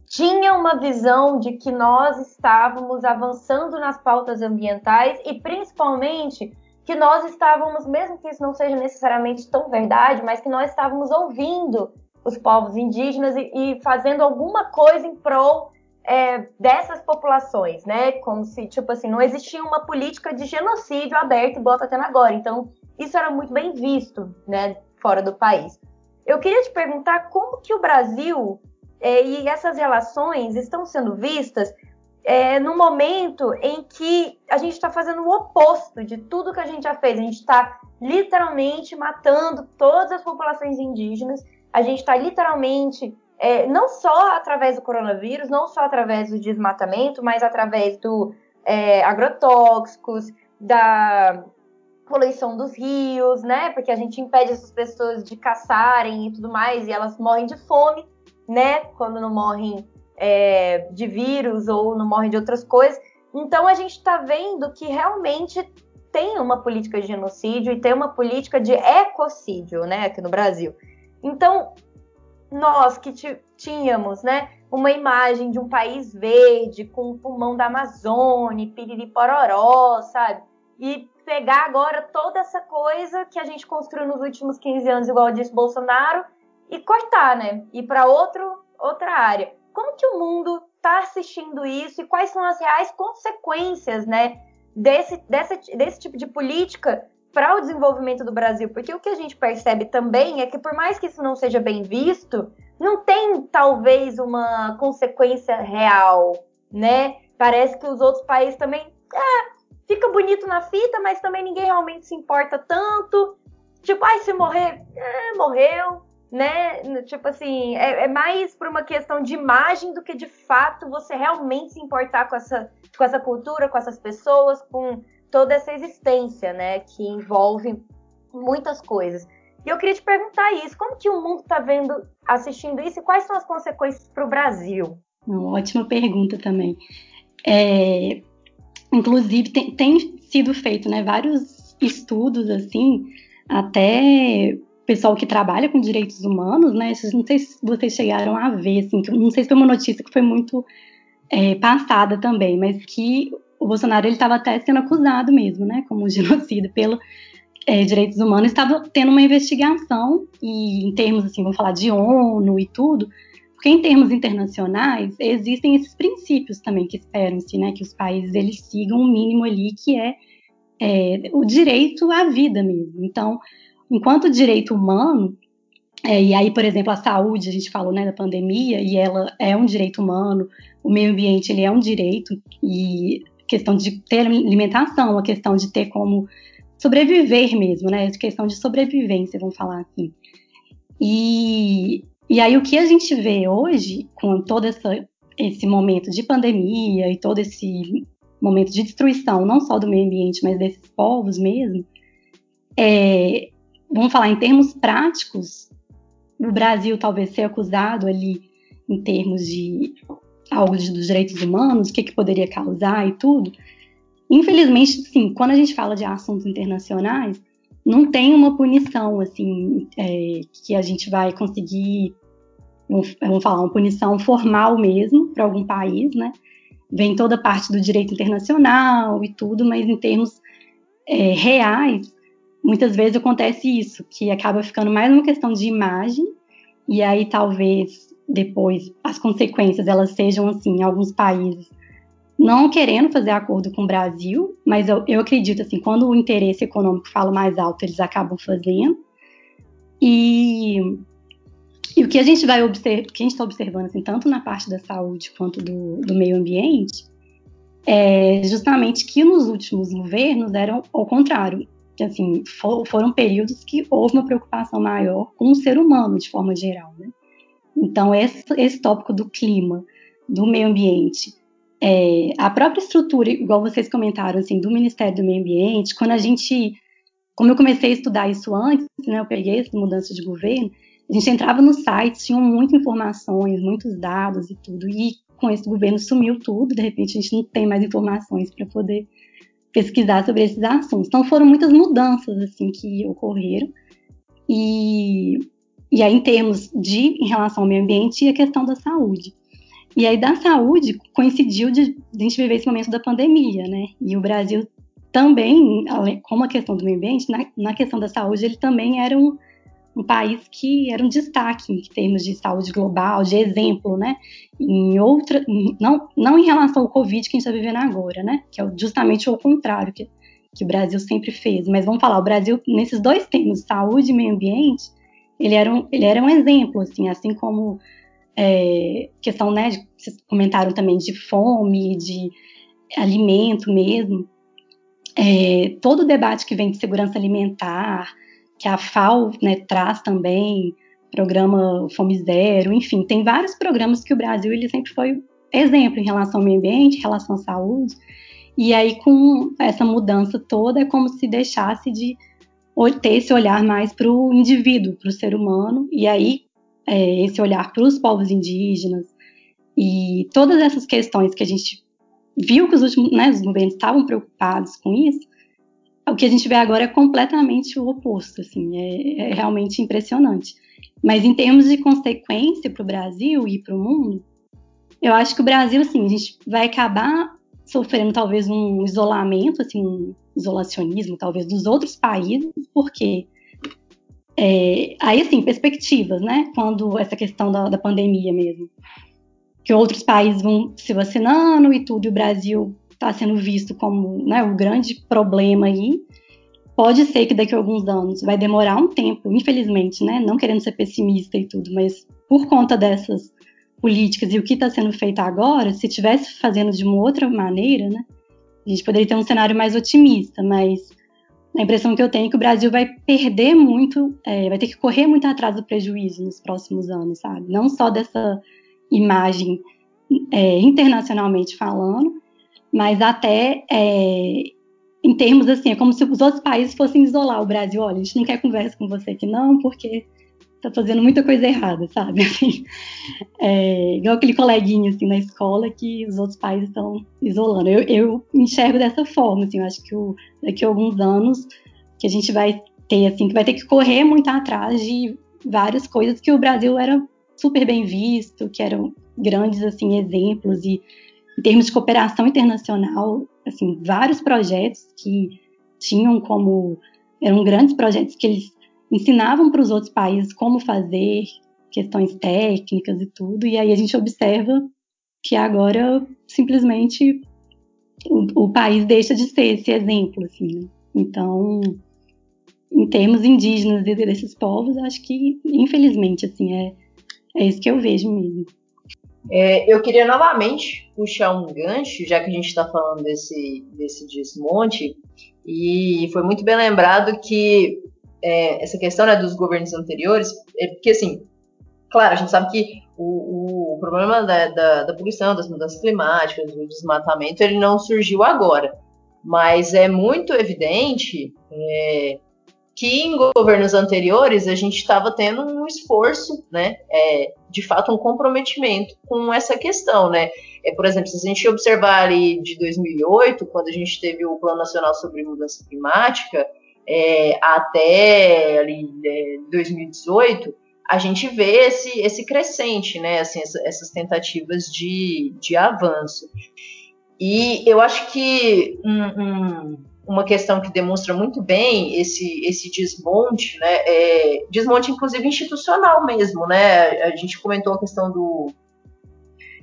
tinha uma visão de que nós estávamos avançando nas pautas ambientais e principalmente que nós estávamos, mesmo que isso não seja necessariamente tão verdade, mas que nós estávamos ouvindo os povos indígenas e, e fazendo alguma coisa em prol é, dessas populações, né? Como se, tipo assim, não existia uma política de genocídio aberta e bota até agora. Então, isso era muito bem visto, né, fora do país. Eu queria te perguntar como que o Brasil é, e essas relações estão sendo vistas é, no momento em que a gente está fazendo o oposto de tudo que a gente já fez. A gente está literalmente matando todas as populações indígenas. A gente está literalmente é, não só através do coronavírus, não só através do desmatamento, mas através do é, agrotóxicos, da poluição dos rios, né? Porque a gente impede essas pessoas de caçarem e tudo mais, e elas morrem de fome, né? Quando não morrem é, de vírus ou não morrem de outras coisas. Então a gente está vendo que realmente tem uma política de genocídio e tem uma política de ecocídio, né? Aqui no Brasil. Então nós que tínhamos, né? Uma imagem de um país verde, com o pulmão da Amazônia, piriri pororó, sabe? E pegar agora toda essa coisa que a gente construiu nos últimos 15 anos, igual disse Bolsonaro, e cortar, né? Ir para outra área. Como que o mundo está assistindo isso e quais são as reais consequências, né? Desse, desse, desse tipo de política para o desenvolvimento do Brasil, porque o que a gente percebe também é que por mais que isso não seja bem visto, não tem talvez uma consequência real, né? Parece que os outros países também é, fica bonito na fita, mas também ninguém realmente se importa tanto. Tipo, ai, se morrer, é, morreu, né? Tipo assim, é, é, mais por uma questão de imagem do que de fato você realmente se importar com essa, com essa cultura, com essas pessoas, com toda essa existência, né, que envolve muitas coisas. E eu queria te perguntar isso, como que o mundo está vendo, assistindo isso e quais são as consequências para o Brasil? Uma ótima pergunta também. É, inclusive tem, tem, sido feito, né, vários estudos assim, até pessoal que trabalha com direitos humanos, né? Não sei se vocês chegaram a ver, assim, não sei se foi uma notícia que foi muito é, passada também, mas que o Bolsonaro ele estava até sendo acusado mesmo, né, como genocida pelo é, direitos humanos, estava tendo uma investigação e em termos assim, vamos falar de ONU e tudo, porque em termos internacionais existem esses princípios também que esperam-se, né, que os países eles sigam um mínimo ali que é, é o direito à vida mesmo. Então, enquanto direito humano é, e aí, por exemplo, a saúde, a gente falou né, da pandemia, e ela é um direito humano, o meio ambiente ele é um direito, e questão de ter alimentação, a questão de ter como sobreviver mesmo, né? A questão de sobrevivência, vamos falar assim. E, e aí o que a gente vê hoje, com todo essa, esse momento de pandemia e todo esse momento de destruição, não só do meio ambiente, mas desses povos mesmo, é, vamos falar em termos práticos, o Brasil talvez ser acusado ali em termos de algo dos direitos humanos, o que, que poderia causar e tudo. Infelizmente, sim, quando a gente fala de assuntos internacionais, não tem uma punição assim é, que a gente vai conseguir, vamos falar, uma punição formal mesmo para algum país, né? Vem toda a parte do direito internacional e tudo, mas em termos é, reais, muitas vezes acontece isso, que acaba ficando mais uma questão de imagem, e aí talvez depois as consequências elas sejam assim em alguns países não querendo fazer acordo com o Brasil, mas eu, eu acredito assim quando o interesse econômico fala mais alto eles acabam fazendo e, e o que a gente vai observar, que a gente está observando assim tanto na parte da saúde quanto do, do meio ambiente é justamente que nos últimos governos eram ao contrário assim for, foram períodos que houve uma preocupação maior com o ser humano de forma geral, né? Então, esse, esse tópico do clima, do meio ambiente, é, a própria estrutura, igual vocês comentaram, assim, do Ministério do Meio Ambiente, quando a gente, como eu comecei a estudar isso antes, né, eu peguei essa mudança de governo, a gente entrava no site, tinham muitas informações, muitos dados e tudo, e com esse governo sumiu tudo, de repente a gente não tem mais informações para poder pesquisar sobre esses assuntos. Então foram muitas mudanças assim que ocorreram e e aí, em termos de em relação ao meio ambiente e a questão da saúde. E aí, da saúde, coincidiu de, de a gente viver esse momento da pandemia, né? E o Brasil também, como a questão do meio ambiente, na, na questão da saúde, ele também era um, um, país que era um destaque em termos de saúde global, de exemplo, né? Em outra, não, não em relação ao Covid que a gente está vivendo agora, né? Que é justamente o contrário que, que o Brasil sempre fez. Mas vamos falar, o Brasil, nesses dois termos, saúde e meio ambiente, ele era um, ele era um exemplo, assim, assim como é, questão, né, de, vocês comentaram também de fome, de alimento mesmo, é, todo o debate que vem de segurança alimentar, que a FAO né, traz também, programa Fome Zero, enfim, tem vários programas que o Brasil ele sempre foi exemplo em relação ao meio ambiente, em relação à saúde, e aí com essa mudança toda é como se deixasse de ter esse olhar mais para o indivíduo, para o ser humano, e aí é, esse olhar para os povos indígenas e todas essas questões que a gente viu que os últimos né, os governos estavam preocupados com isso, o que a gente vê agora é completamente o oposto, assim, é, é realmente impressionante. Mas em termos de consequência para o Brasil e para o mundo, eu acho que o Brasil, assim, a gente vai acabar sofrendo talvez um isolamento, assim, um isolacionismo talvez dos outros países, porque é, aí assim, perspectivas, né? Quando essa questão da, da pandemia mesmo, que outros países vão se vacinando e tudo, e o Brasil está sendo visto como né, o grande problema aí. pode ser que daqui a alguns anos vai demorar um tempo, infelizmente, né? Não querendo ser pessimista e tudo, mas por conta dessas políticas e o que está sendo feito agora, se tivesse fazendo de uma outra maneira, né? A gente poderia ter um cenário mais otimista, mas a impressão que eu tenho é que o Brasil vai perder muito, é, vai ter que correr muito atrás do prejuízo nos próximos anos, sabe? Não só dessa imagem é, internacionalmente falando, mas até é, em termos assim, é como se os outros países fossem isolar o Brasil. Olha, a gente não quer conversa com você aqui não, porque tá fazendo muita coisa errada, sabe? Assim, é, igual aquele coleguinha assim na escola que os outros países estão isolando. Eu, eu, enxergo dessa forma, assim, eu acho que o, daqui a alguns anos que a gente vai ter assim, que vai ter que correr muito atrás de várias coisas que o Brasil era super bem visto, que eram grandes assim exemplos e em termos de cooperação internacional, assim, vários projetos que tinham como eram grandes projetos que eles ensinavam para os outros países como fazer questões técnicas e tudo, e aí a gente observa que agora simplesmente o, o país deixa de ser esse exemplo, assim. Né? Então, em termos indígenas e desses povos, acho que infelizmente assim é é isso que eu vejo mesmo. É, eu queria novamente puxar um gancho, já que a gente está falando desse, desse desmonte, e foi muito bem lembrado que é, essa questão né, dos governos anteriores, é porque assim, claro, a gente sabe que o, o problema da, da, da, poluição, das mudanças climáticas, do desmatamento, ele não surgiu agora, mas é muito evidente é, que em governos anteriores a gente estava tendo um esforço, né, é, de fato um comprometimento com essa questão, né. É, por exemplo, se a gente observar ali de 2008, quando a gente teve o Plano Nacional sobre Mudança Climática, é, até ali é, 2018, a gente vê esse, esse crescente, né, assim, essas tentativas de, de avanço. E eu acho que um, um uma questão que demonstra muito bem esse, esse desmonte, né? É, desmonte, inclusive, institucional mesmo, né? A gente comentou a questão do.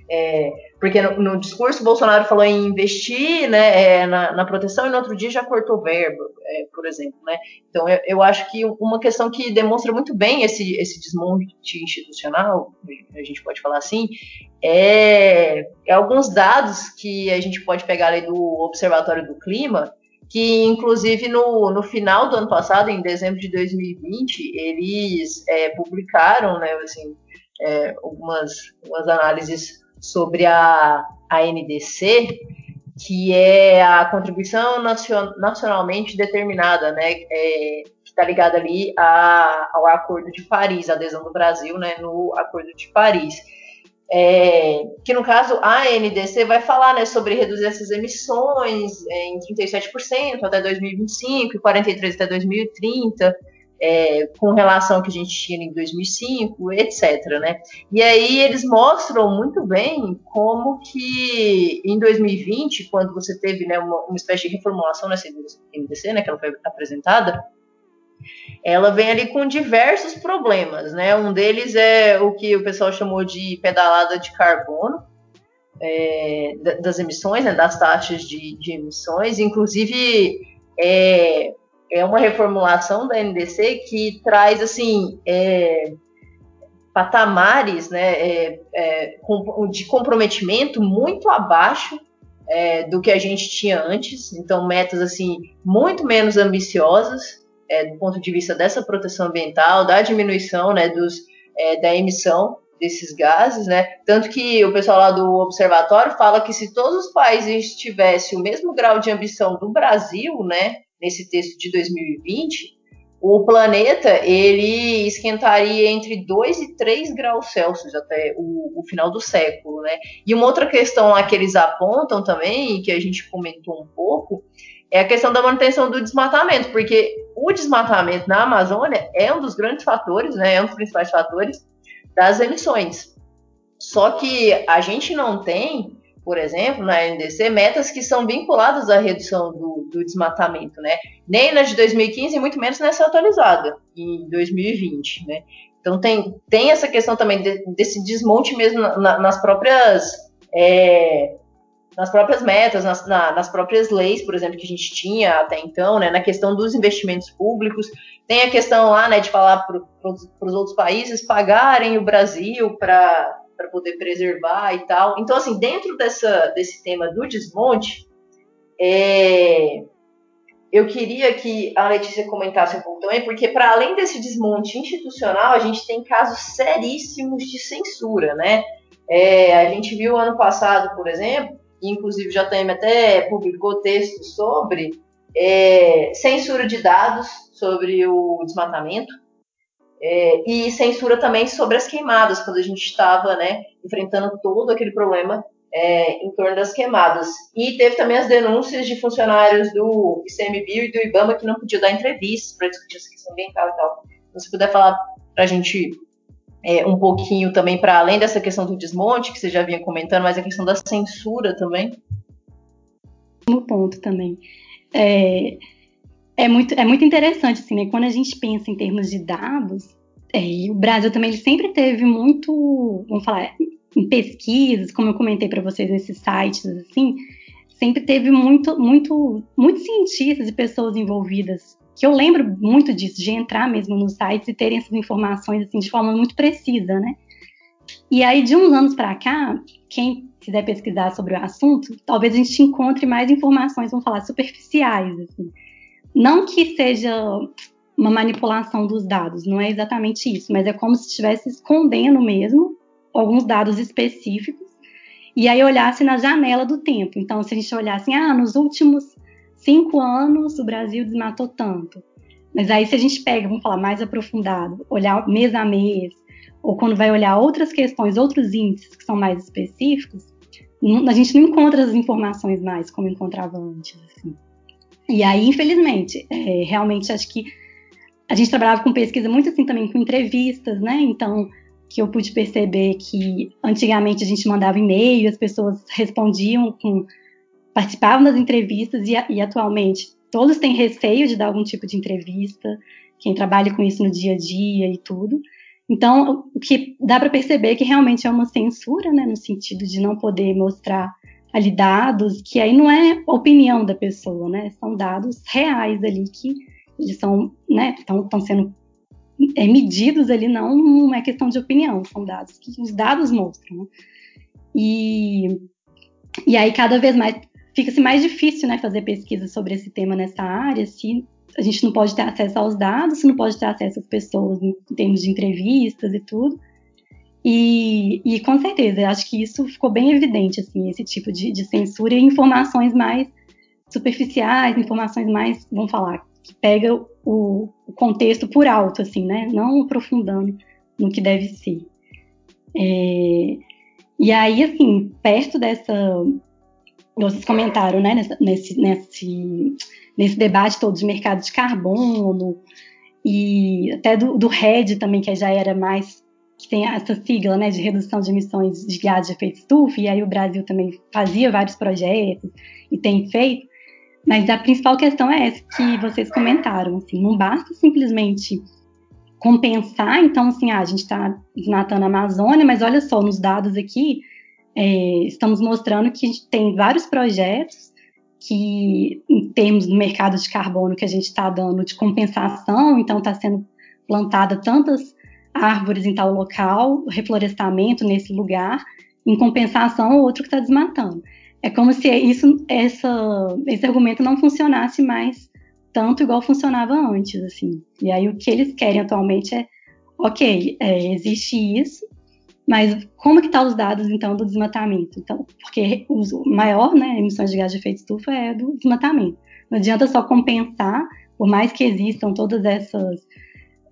É, porque no, no, discurso Bolsonaro falou em investir né, é, na, na, proteção e no outro dia já cortou verba, é, por exemplo. Né? Então eu, eu, acho que uma questão que demonstra muito bem esse, esse desmonte institucional, a gente pode falar assim, é, é alguns dados que a gente pode pegar ali do Observatório do Clima, que inclusive no, no final do ano passado, em dezembro de 2020, eles é, publicaram né, assim, é, algumas, algumas análises sobre a, a NDC, que é a contribuição nacion, nacionalmente determinada, né, é, que está ligada ali a, ao Acordo de Paris, a adesão do Brasil né, no Acordo de Paris. É, que no caso a NDC vai falar né, sobre reduzir essas emissões é, em 37% até 2025 e 43% até 2030, é, com relação ao que a gente tinha em 2005, etc. Né? E aí eles mostram muito bem como que em 2020, quando você teve né, uma, uma espécie de reformulação nessa NDC, né, que ela foi apresentada, ela vem ali com diversos problemas, né? Um deles é o que o pessoal chamou de pedalada de carbono, é, das emissões, né, das taxas de, de emissões, inclusive é, é, uma reformulação da NDC que traz assim é, patamares né, é, é, de comprometimento muito abaixo é, do que a gente tinha antes, então metas assim muito menos ambiciosas é, do ponto de vista dessa proteção ambiental, da diminuição né, dos, é, da emissão desses gases, né? Tanto que o pessoal lá do observatório fala que se todos os países tivessem o mesmo grau de ambição do Brasil, né, nesse texto de 2020, o planeta ele esquentaria entre 2 e 3 graus Celsius até o, o, final do século, né? E uma outra questão lá que eles apontam também, que a gente comentou um pouco, é a questão da manutenção do desmatamento, porque o desmatamento na Amazônia é um dos grandes fatores, né, é um dos principais fatores das emissões. Só que a gente não tem, por exemplo, na NDC, metas que são vinculadas à redução do, do desmatamento, né? Nem na de 2015 e muito menos nessa atualizada, em 2020, né? Então tem, tem essa questão também de, desse desmonte mesmo na, nas próprias é, nas próprias metas, nas, na, nas próprias leis, por exemplo, que a gente tinha até então, né, na questão dos investimentos públicos. Tem a questão lá, né, de falar para os outros países pagarem o Brasil para poder preservar e tal. Então, assim, dentro dessa, desse tema do desmonte, é, eu queria que a Letícia comentasse um pouco também, porque para além desse desmonte institucional, a gente tem casos seríssimos de censura, né? É, a gente viu ano passado, por exemplo, inclusive já tem até publicou texto sobre é, censura de dados sobre o desmatamento é, e censura também sobre as queimadas, quando a gente estava né, enfrentando todo aquele problema é, em torno das queimadas. E teve também as denúncias de funcionários do ICMBio e do IBAMA que não podiam dar entrevistas para discutir essa questão ambiental e tal. Então, se puder falar para a gente é, um pouquinho também para além dessa questão do desmonte, que você já vinha comentando, mas a questão da censura também. No ponto também. É, é, muito, é muito interessante, assim, né? Quando a gente pensa em termos de dados, é, o Brasil também ele sempre teve muito, vamos falar, em pesquisas, como eu comentei para vocês nesses sites, assim, sempre teve muito, muito, muitos cientistas e pessoas envolvidas que eu lembro muito disso, de entrar mesmo nos sites e terem essas informações assim de forma muito precisa, né? E aí, de uns anos para cá, quem quiser pesquisar sobre o assunto, talvez a gente encontre mais informações, vamos falar, superficiais. Assim. Não que seja uma manipulação dos dados, não é exatamente isso, mas é como se estivesse escondendo mesmo alguns dados específicos e aí olhasse na janela do tempo. Então, se a gente olhasse, ah, nos últimos cinco anos o Brasil desmatou tanto. Mas aí, se a gente pega, vamos falar mais aprofundado, olhar mês a mês, ou quando vai olhar outras questões, outros índices que são mais específicos, a gente não encontra as informações mais como encontrava antes. Assim. E aí, infelizmente, é, realmente acho que a gente trabalhava com pesquisa muito assim também com entrevistas, né? Então, que eu pude perceber que antigamente a gente mandava e-mail, as pessoas respondiam com participavam das entrevistas e, e, atualmente todos têm receio de dar algum tipo de entrevista, quem trabalha com isso no dia a dia e tudo. Então, o que dá para perceber é que realmente é uma censura, né, no sentido de não poder mostrar ali dados, que aí não é opinião da pessoa, né, são dados reais ali que eles são, né, estão sendo é, medidos ali, não, é questão de opinião, são dados que os dados mostram. Né? E, e aí cada vez mais fica-se mais difícil né, fazer pesquisa sobre esse tema nessa área, se a gente não pode ter acesso aos dados, se não pode ter acesso às pessoas em termos de entrevistas e tudo. E, e, com certeza, acho que isso ficou bem evidente, assim, esse tipo de, de censura e informações mais superficiais, informações mais, vamos falar, que pega o, o, contexto por alto, assim, né? Não aprofundando no que deve ser. É, e aí, assim, perto dessa vocês comentaram, né, nesse, nesse, nesse debate todo de mercado de carbono e até do, do RED também, que já era mais, que tem essa sigla, né, de redução de emissões de gás de efeito estufa, e aí o Brasil também fazia vários projetos e tem feito, mas a principal questão é essa que vocês comentaram, assim, não basta simplesmente compensar, então, assim, ah, a gente está desmatando a Amazônia, mas olha só, nos dados aqui, é, estamos mostrando que a gente tem vários projetos que, em termos do mercado de carbono que a gente está dando de compensação, então está sendo plantada tantas árvores em tal local, reflorestamento nesse lugar, em compensação ao outro que está desmatando. É como se isso, essa, esse argumento não funcionasse mais tanto igual funcionava antes, assim. E aí o que eles querem atualmente é, ok, é, existe isso, mas como que tá os dados, então, do desmatamento? Então, porque o maior, né, emissões de gás de efeito estufa é do desmatamento. Não adianta só compensar, por mais que existam todas essas,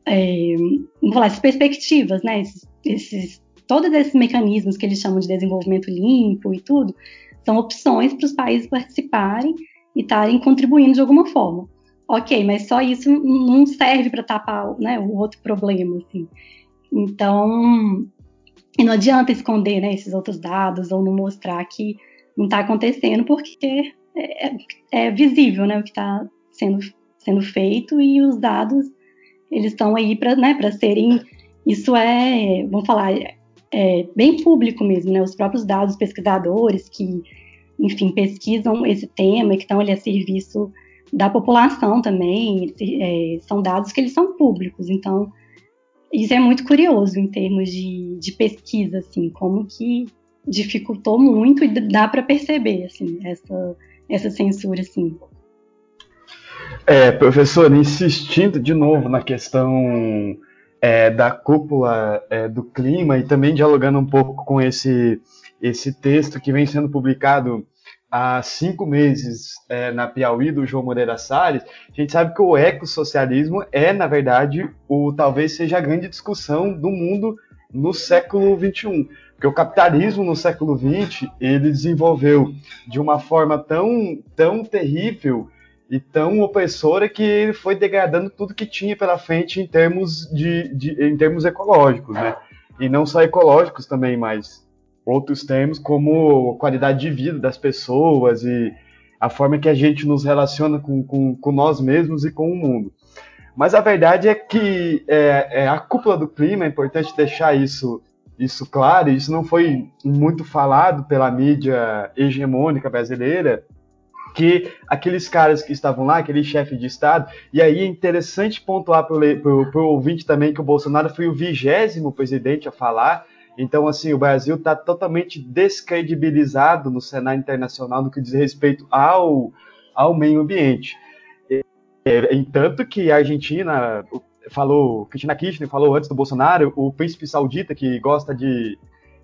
é, vamos falar, essas perspectivas, né, esses, esses, todos esses mecanismos que eles chamam de desenvolvimento limpo e tudo, são opções para os países participarem e estarem contribuindo de alguma forma. Ok, mas só isso não serve para tapar né, o outro problema, assim. Então, não adianta esconder né, esses outros dados ou não mostrar que não está acontecendo, porque é, é, é, visível né, o que está sendo, sendo feito e os dados eles estão aí para né, serem. Isso é, vamos falar, é, bem público mesmo, né? Os próprios dados pesquisadores que enfim, pesquisam esse tema e que estão ali a serviço da população também, é, são dados que eles são públicos, então isso é muito curioso em termos de, de pesquisa, assim, como que dificultou muito e dá para perceber, assim, essa, essa censura, assim. É, professor, insistindo de novo na questão é, da cúpula é, do clima e também dialogando um pouco com esse, esse texto que vem sendo publicado há cinco meses é, na Piauí do João Moreira Salles, a gente sabe que o ecossocialismo é, na verdade, o talvez seja a grande discussão do mundo no século XXI. Porque o capitalismo no século XX ele desenvolveu de uma forma tão, tão terrível e tão opressora que ele foi degradando tudo que tinha pela frente em termos, de, de em termos ecológicos, né? E não só ecológicos também, mas outros termos como qualidade de vida das pessoas e a forma que a gente nos relaciona com, com, com nós mesmos e com o mundo. Mas a verdade é que é, é, a cúpula do clima, é importante deixar isso, isso claro, isso não foi muito falado pela mídia hegemônica brasileira, que aqueles caras que estavam lá, aquele chefe de Estado, e aí é interessante pontuar para o ouvinte também que o Bolsonaro foi o vigésimo presidente a falar, então, assim, o Brasil está totalmente descredibilizado no cenário internacional no que diz respeito ao, ao meio ambiente. É, entanto que a Argentina falou, Cristina Kirchner falou antes do Bolsonaro, o príncipe saudita que gosta de,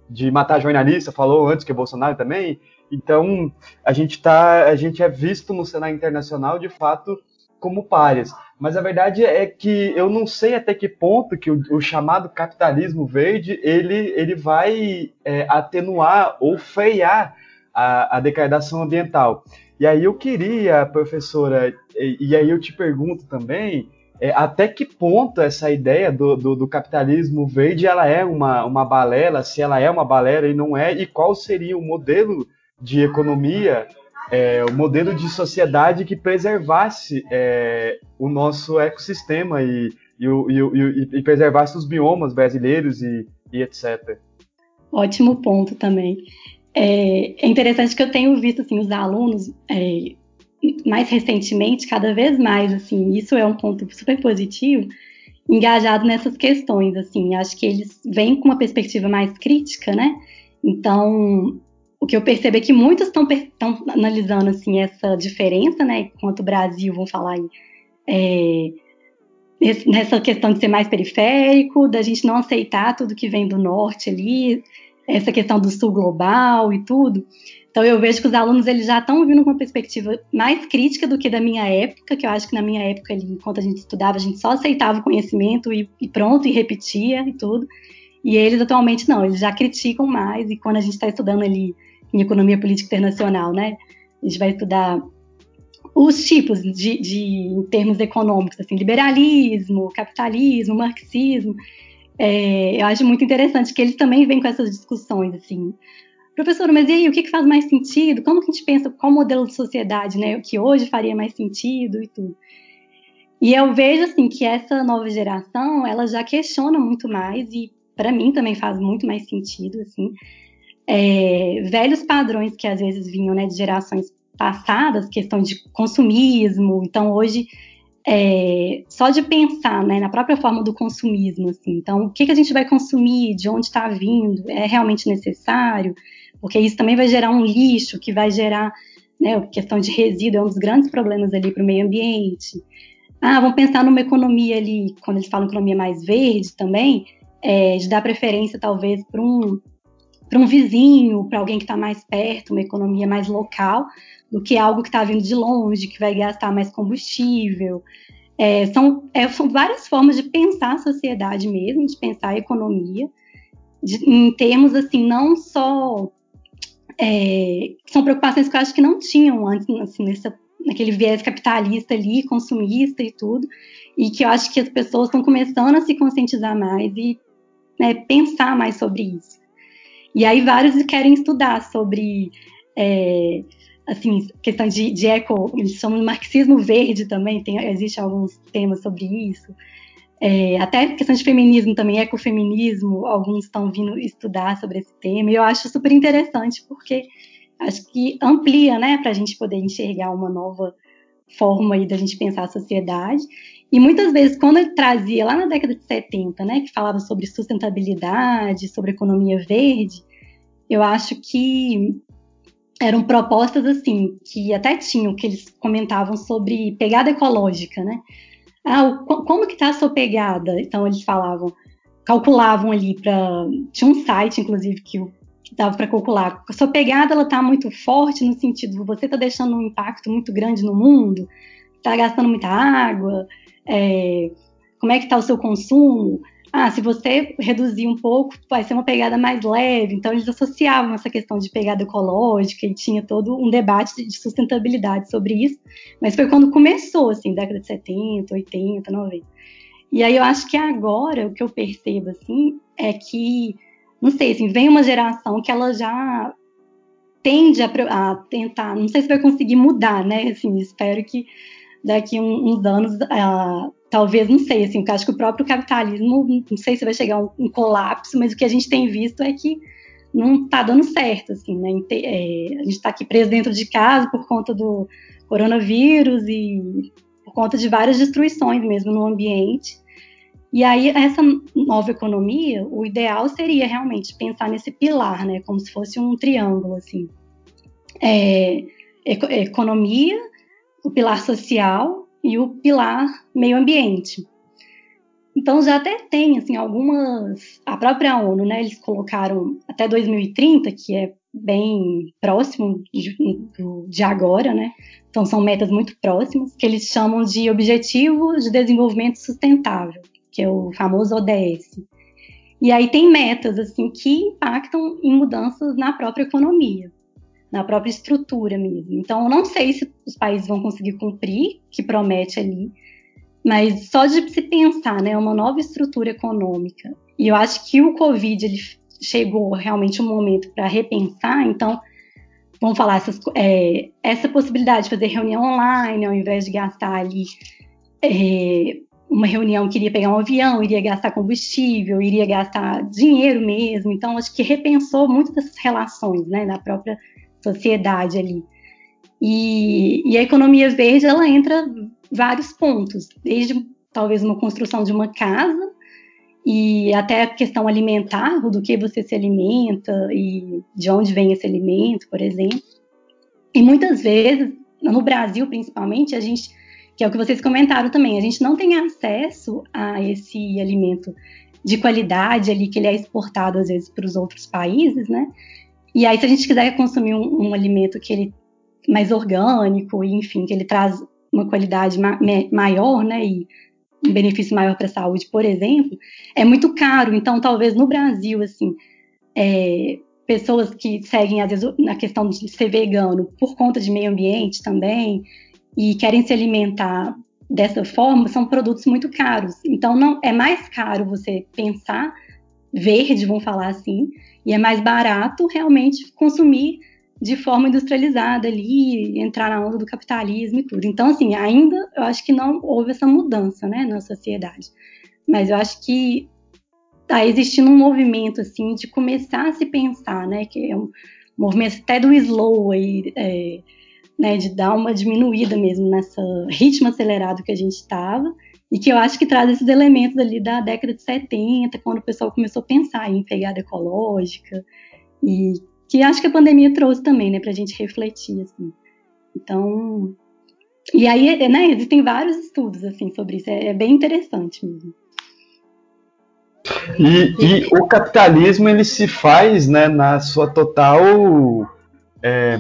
de matar jornalista falou antes que o Bolsonaro também. Então, a gente tá, a gente é visto no cenário internacional de fato como párias. Mas a verdade é que eu não sei até que ponto que o, o chamado capitalismo verde ele, ele vai é, atenuar ou frear a, a degradação ambiental. E aí eu queria, professora, e, e aí eu te pergunto também, é, até que ponto essa ideia do, do, do, capitalismo verde ela é uma, uma balela, se ela é uma balela e não é, e qual seria o modelo de economia é, o modelo de sociedade que preservasse é, o nosso ecossistema e, e, e, e, preservasse os biomas brasileiros e, etc. Ótimo ponto também. É, é, interessante que eu tenho visto assim, os alunos é, mais recentemente, cada vez mais, assim, isso é um ponto super positivo, engajado nessas questões, assim, acho que eles vêm com uma perspectiva mais crítica, né? Então, o que eu percebo é que muitos estão analisando assim essa diferença, né? Enquanto o Brasil, vão falar aí, é, nessa questão de ser mais periférico, da gente não aceitar tudo que vem do norte ali, essa questão do sul global e tudo. Então eu vejo que os alunos eles já estão vindo com uma perspectiva mais crítica do que da minha época, que eu acho que na minha época ali, enquanto a gente estudava, a gente só aceitava o conhecimento e, e pronto, e repetia e tudo. E eles atualmente não, eles já criticam mais, e quando a gente está estudando ali em economia política internacional, né? A gente vai estudar os tipos de, de em termos econômicos, assim, liberalismo, capitalismo, marxismo. É, eu acho muito interessante que eles também vêm com essas discussões, assim. Professor, mas e aí, o que, que faz mais sentido? Como que a gente pensa qual modelo de sociedade, né, que hoje faria mais sentido e tudo? E eu vejo, assim, que essa nova geração, ela já questiona muito mais e para mim também faz muito mais sentido, assim, é, velhos padrões que às vezes vinham né, de gerações passadas, questão de consumismo. Então, hoje, é, só de pensar né, na própria forma do consumismo, assim, então, o que, que a gente vai consumir, de onde está vindo, é realmente necessário? Porque isso também vai gerar um lixo, que vai gerar né, questão de resíduo, é um dos grandes problemas ali para o meio ambiente. Ah, vamos pensar numa economia ali, quando eles falam economia mais verde também, é, de dar preferência talvez para um para um vizinho, para alguém que está mais perto, uma economia mais local, do que algo que está vindo de longe, que vai gastar mais combustível. É, são, é, são várias formas de pensar a sociedade mesmo, de pensar a economia, de, em termos assim, não só. É, são preocupações que eu acho que não tinham antes, assim, nessa, naquele viés capitalista ali, consumista e tudo, e que eu acho que as pessoas estão começando a se conscientizar mais e né, pensar mais sobre isso. E aí vários querem estudar sobre é, assim, questão de, de eco, eles chamam de marxismo verde também, tem, existe alguns temas sobre isso. É, até questão de feminismo também, ecofeminismo, alguns estão vindo estudar sobre esse tema, e eu acho super interessante, porque acho que amplia, né, para a gente poder enxergar uma nova forma aí da gente pensar a sociedade. E muitas vezes, quando ele trazia lá na década de 70, né, que falava sobre sustentabilidade, sobre economia verde, eu acho que eram propostas assim, que até tinham, que eles comentavam sobre pegada ecológica, né? Ah, como que está a sua pegada? Então eles falavam, calculavam ali para tinha um site inclusive que dava para calcular. A sua pegada ela tá muito forte no sentido você está deixando um impacto muito grande no mundo, está gastando muita água, é, como é que está o seu consumo? Ah, se você reduzir um pouco, vai ser uma pegada mais leve. Então, eles associavam essa questão de pegada ecológica e tinha todo um debate de sustentabilidade sobre isso. Mas foi quando começou, assim, década de 70, 80, 90. E aí eu acho que agora o que eu percebo, assim, é que, não sei, assim, vem uma geração que ela já tende a, a tentar, não sei se vai conseguir mudar, né? Assim, espero que daqui uns anos, uh, talvez, não sei, assim, porque acho que o próprio capitalismo, não sei se vai chegar um, um colapso, mas o que a gente tem visto é que não está dando certo, assim, né? É, a gente está aqui preso dentro de casa por conta do coronavírus e por conta de várias destruições mesmo no ambiente. E aí, essa nova economia, o ideal seria realmente pensar nesse pilar, né? Como se fosse um triângulo, assim. É, economia, o pilar social e o pilar meio ambiente. Então já até tem assim algumas a própria ONU, né, eles colocaram até 2030, que é bem próximo de, agora, né? Então são metas muito próximas, que eles chamam de Objetivos de Desenvolvimento Sustentável, que é o famoso ODS. E aí tem metas assim que impactam em mudanças na própria economia na própria estrutura mesmo. Então, eu não sei se os países vão conseguir cumprir, que promete ali, mas só de se pensar, né, uma nova estrutura econômica. E eu acho que o Covid ele chegou realmente um momento para repensar. Então, vamos falar essas, é, essa possibilidade de fazer reunião online, ao invés de gastar ali é, uma reunião que iria pegar um avião, iria gastar combustível, iria gastar dinheiro mesmo. Então, acho que repensou muito dessas relações, né, na própria sociedade ali. E, e, a economia verde ela entra vários pontos, desde talvez uma construção de uma casa e até a questão alimentar, do que você se alimenta e de onde vem esse alimento, por exemplo. E muitas vezes, no Brasil principalmente, a gente, que é o que vocês comentaram também, a gente não tem acesso a esse alimento de qualidade ali que ele é exportado às vezes para os outros países, né? E aí, se a gente quiser consumir um, um alimento que ele mais orgânico, enfim, que ele traz uma qualidade ma maior, né, e um benefício maior para a saúde, por exemplo, é muito caro. Então, talvez no Brasil, assim, é, pessoas que seguem, às vezes, na questão de ser vegano por conta de meio ambiente também, e querem se alimentar dessa forma, são produtos muito caros. Então, não é mais caro você pensar verde, vamos falar assim, e é mais barato realmente consumir de forma industrializada ali, entrar na onda do capitalismo e tudo. Então, assim, ainda eu acho que não houve essa mudança, né, na sociedade. Mas eu acho que está existindo um movimento, assim, de começar a se pensar, né, que é um movimento até do slow aí, é, né, de dar uma diminuída mesmo nessa ritmo acelerado que a gente estava, e que eu acho que traz esses elementos ali da década de 70, quando o pessoal começou a pensar em pegada ecológica, e que acho que a pandemia trouxe também, né, para a gente refletir, assim. Então, e aí, né, existem vários estudos, assim, sobre isso, é, é bem interessante mesmo. E, e, o capitalismo, ele se faz, né, na sua total... É,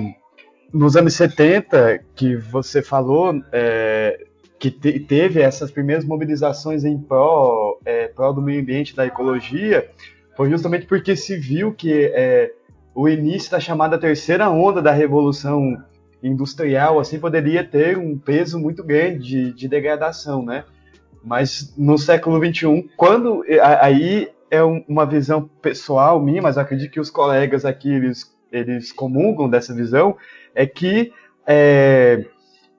nos anos 70, que você falou, é, que te, teve essas primeiras mobilizações em prol, é, do meio ambiente, da ecologia, foi justamente porque se viu que é, o início da chamada terceira onda da revolução industrial assim poderia ter um peso muito grande de, de degradação, né? Mas no século XXI, quando aí é uma visão pessoal minha, mas acredito que os colegas aqui eles, eles comungam dessa visão, é que é,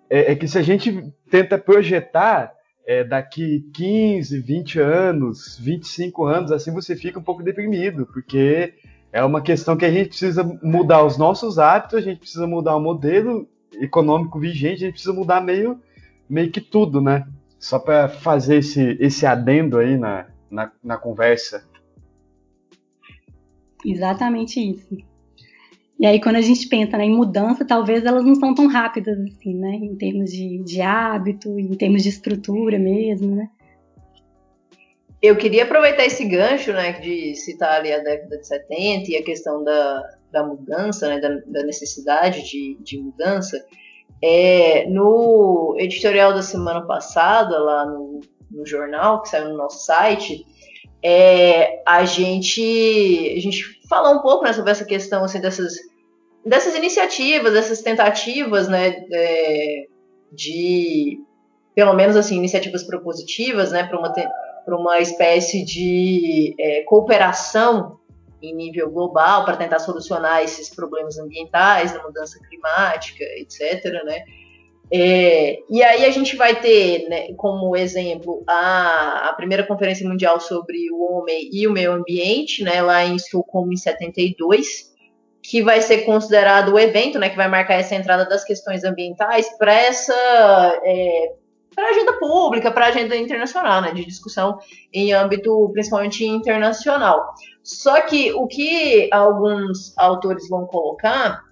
é, é que se a gente tenta projetar é, daqui 15, 20 anos, 25 anos, assim você fica um pouco deprimido, porque é uma questão que a gente precisa mudar os nossos hábitos, a gente precisa mudar o modelo econômico vigente, a gente precisa mudar meio, meio que tudo, né? Só para fazer esse, esse adendo aí na, na, na conversa. Exatamente isso. E aí, quando a gente pensa né, em mudança, talvez elas não são tão rápidas assim, né? Em termos de, de hábito, em termos de estrutura mesmo, né? Eu queria aproveitar esse gancho, né, de citar ali a década de 70 e a questão da, da mudança, né, da, da necessidade de, de mudança. É, no editorial da semana passada, lá no, no jornal, que saiu no nosso site, é, a gente a gente falou um pouco né, sobre essa questão assim, dessas, dessas iniciativas, dessas tentativas né, é, de, pelo menos assim, iniciativas propositivas né, para uma, uma espécie de é, cooperação em nível global para tentar solucionar esses problemas ambientais, da mudança climática, etc. Né? É, e aí a gente vai ter, né, como exemplo, a, a, primeira conferência mundial sobre o homem e o meio ambiente, né, lá em Estocolmo em 72, que vai ser considerado o evento, né, que vai marcar essa entrada das questões ambientais para essa é, para agenda pública, para agenda internacional, né, de discussão em âmbito principalmente internacional. Só que o que alguns autores vão colocar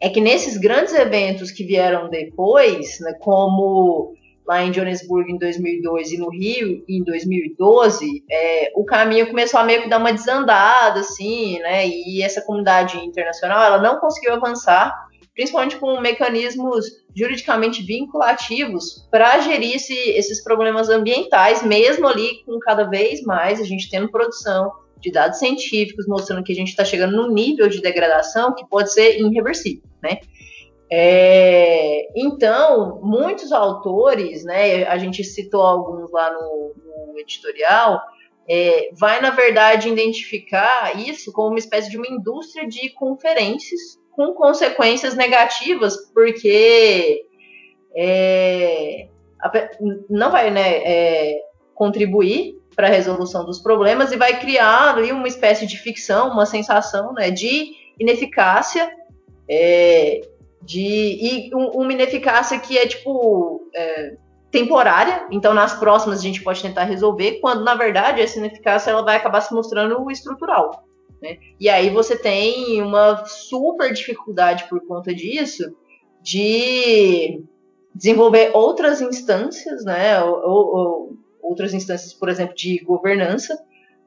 é que nesses grandes eventos que vieram depois, né, como lá em Johannesburg em 2002 e no Rio em 2012, é, o caminho começou a meio que dar uma desandada, assim, né, e essa comunidade internacional ela não conseguiu avançar, principalmente com mecanismos juridicamente vinculativos para gerir esse, esses problemas ambientais, mesmo ali com cada vez mais a gente tendo produção de dados científicos mostrando que a gente está chegando num nível de degradação que pode ser irreversível, né? É, então, muitos autores, né, a gente citou alguns lá no, no editorial, é, vai, na verdade, identificar isso como uma espécie de uma indústria de conferências com consequências negativas, porque é, não vai né, é, contribuir para a resolução dos problemas e vai criar ali uma espécie de ficção, uma sensação né, de ineficácia, é, de, e um, uma ineficácia que é tipo é, temporária, então nas próximas a gente pode tentar resolver, quando na verdade essa ineficácia ela vai acabar se mostrando estrutural. Né? E aí você tem uma super dificuldade por conta disso de desenvolver outras instâncias, né, ou, ou outras instâncias, por exemplo, de governança,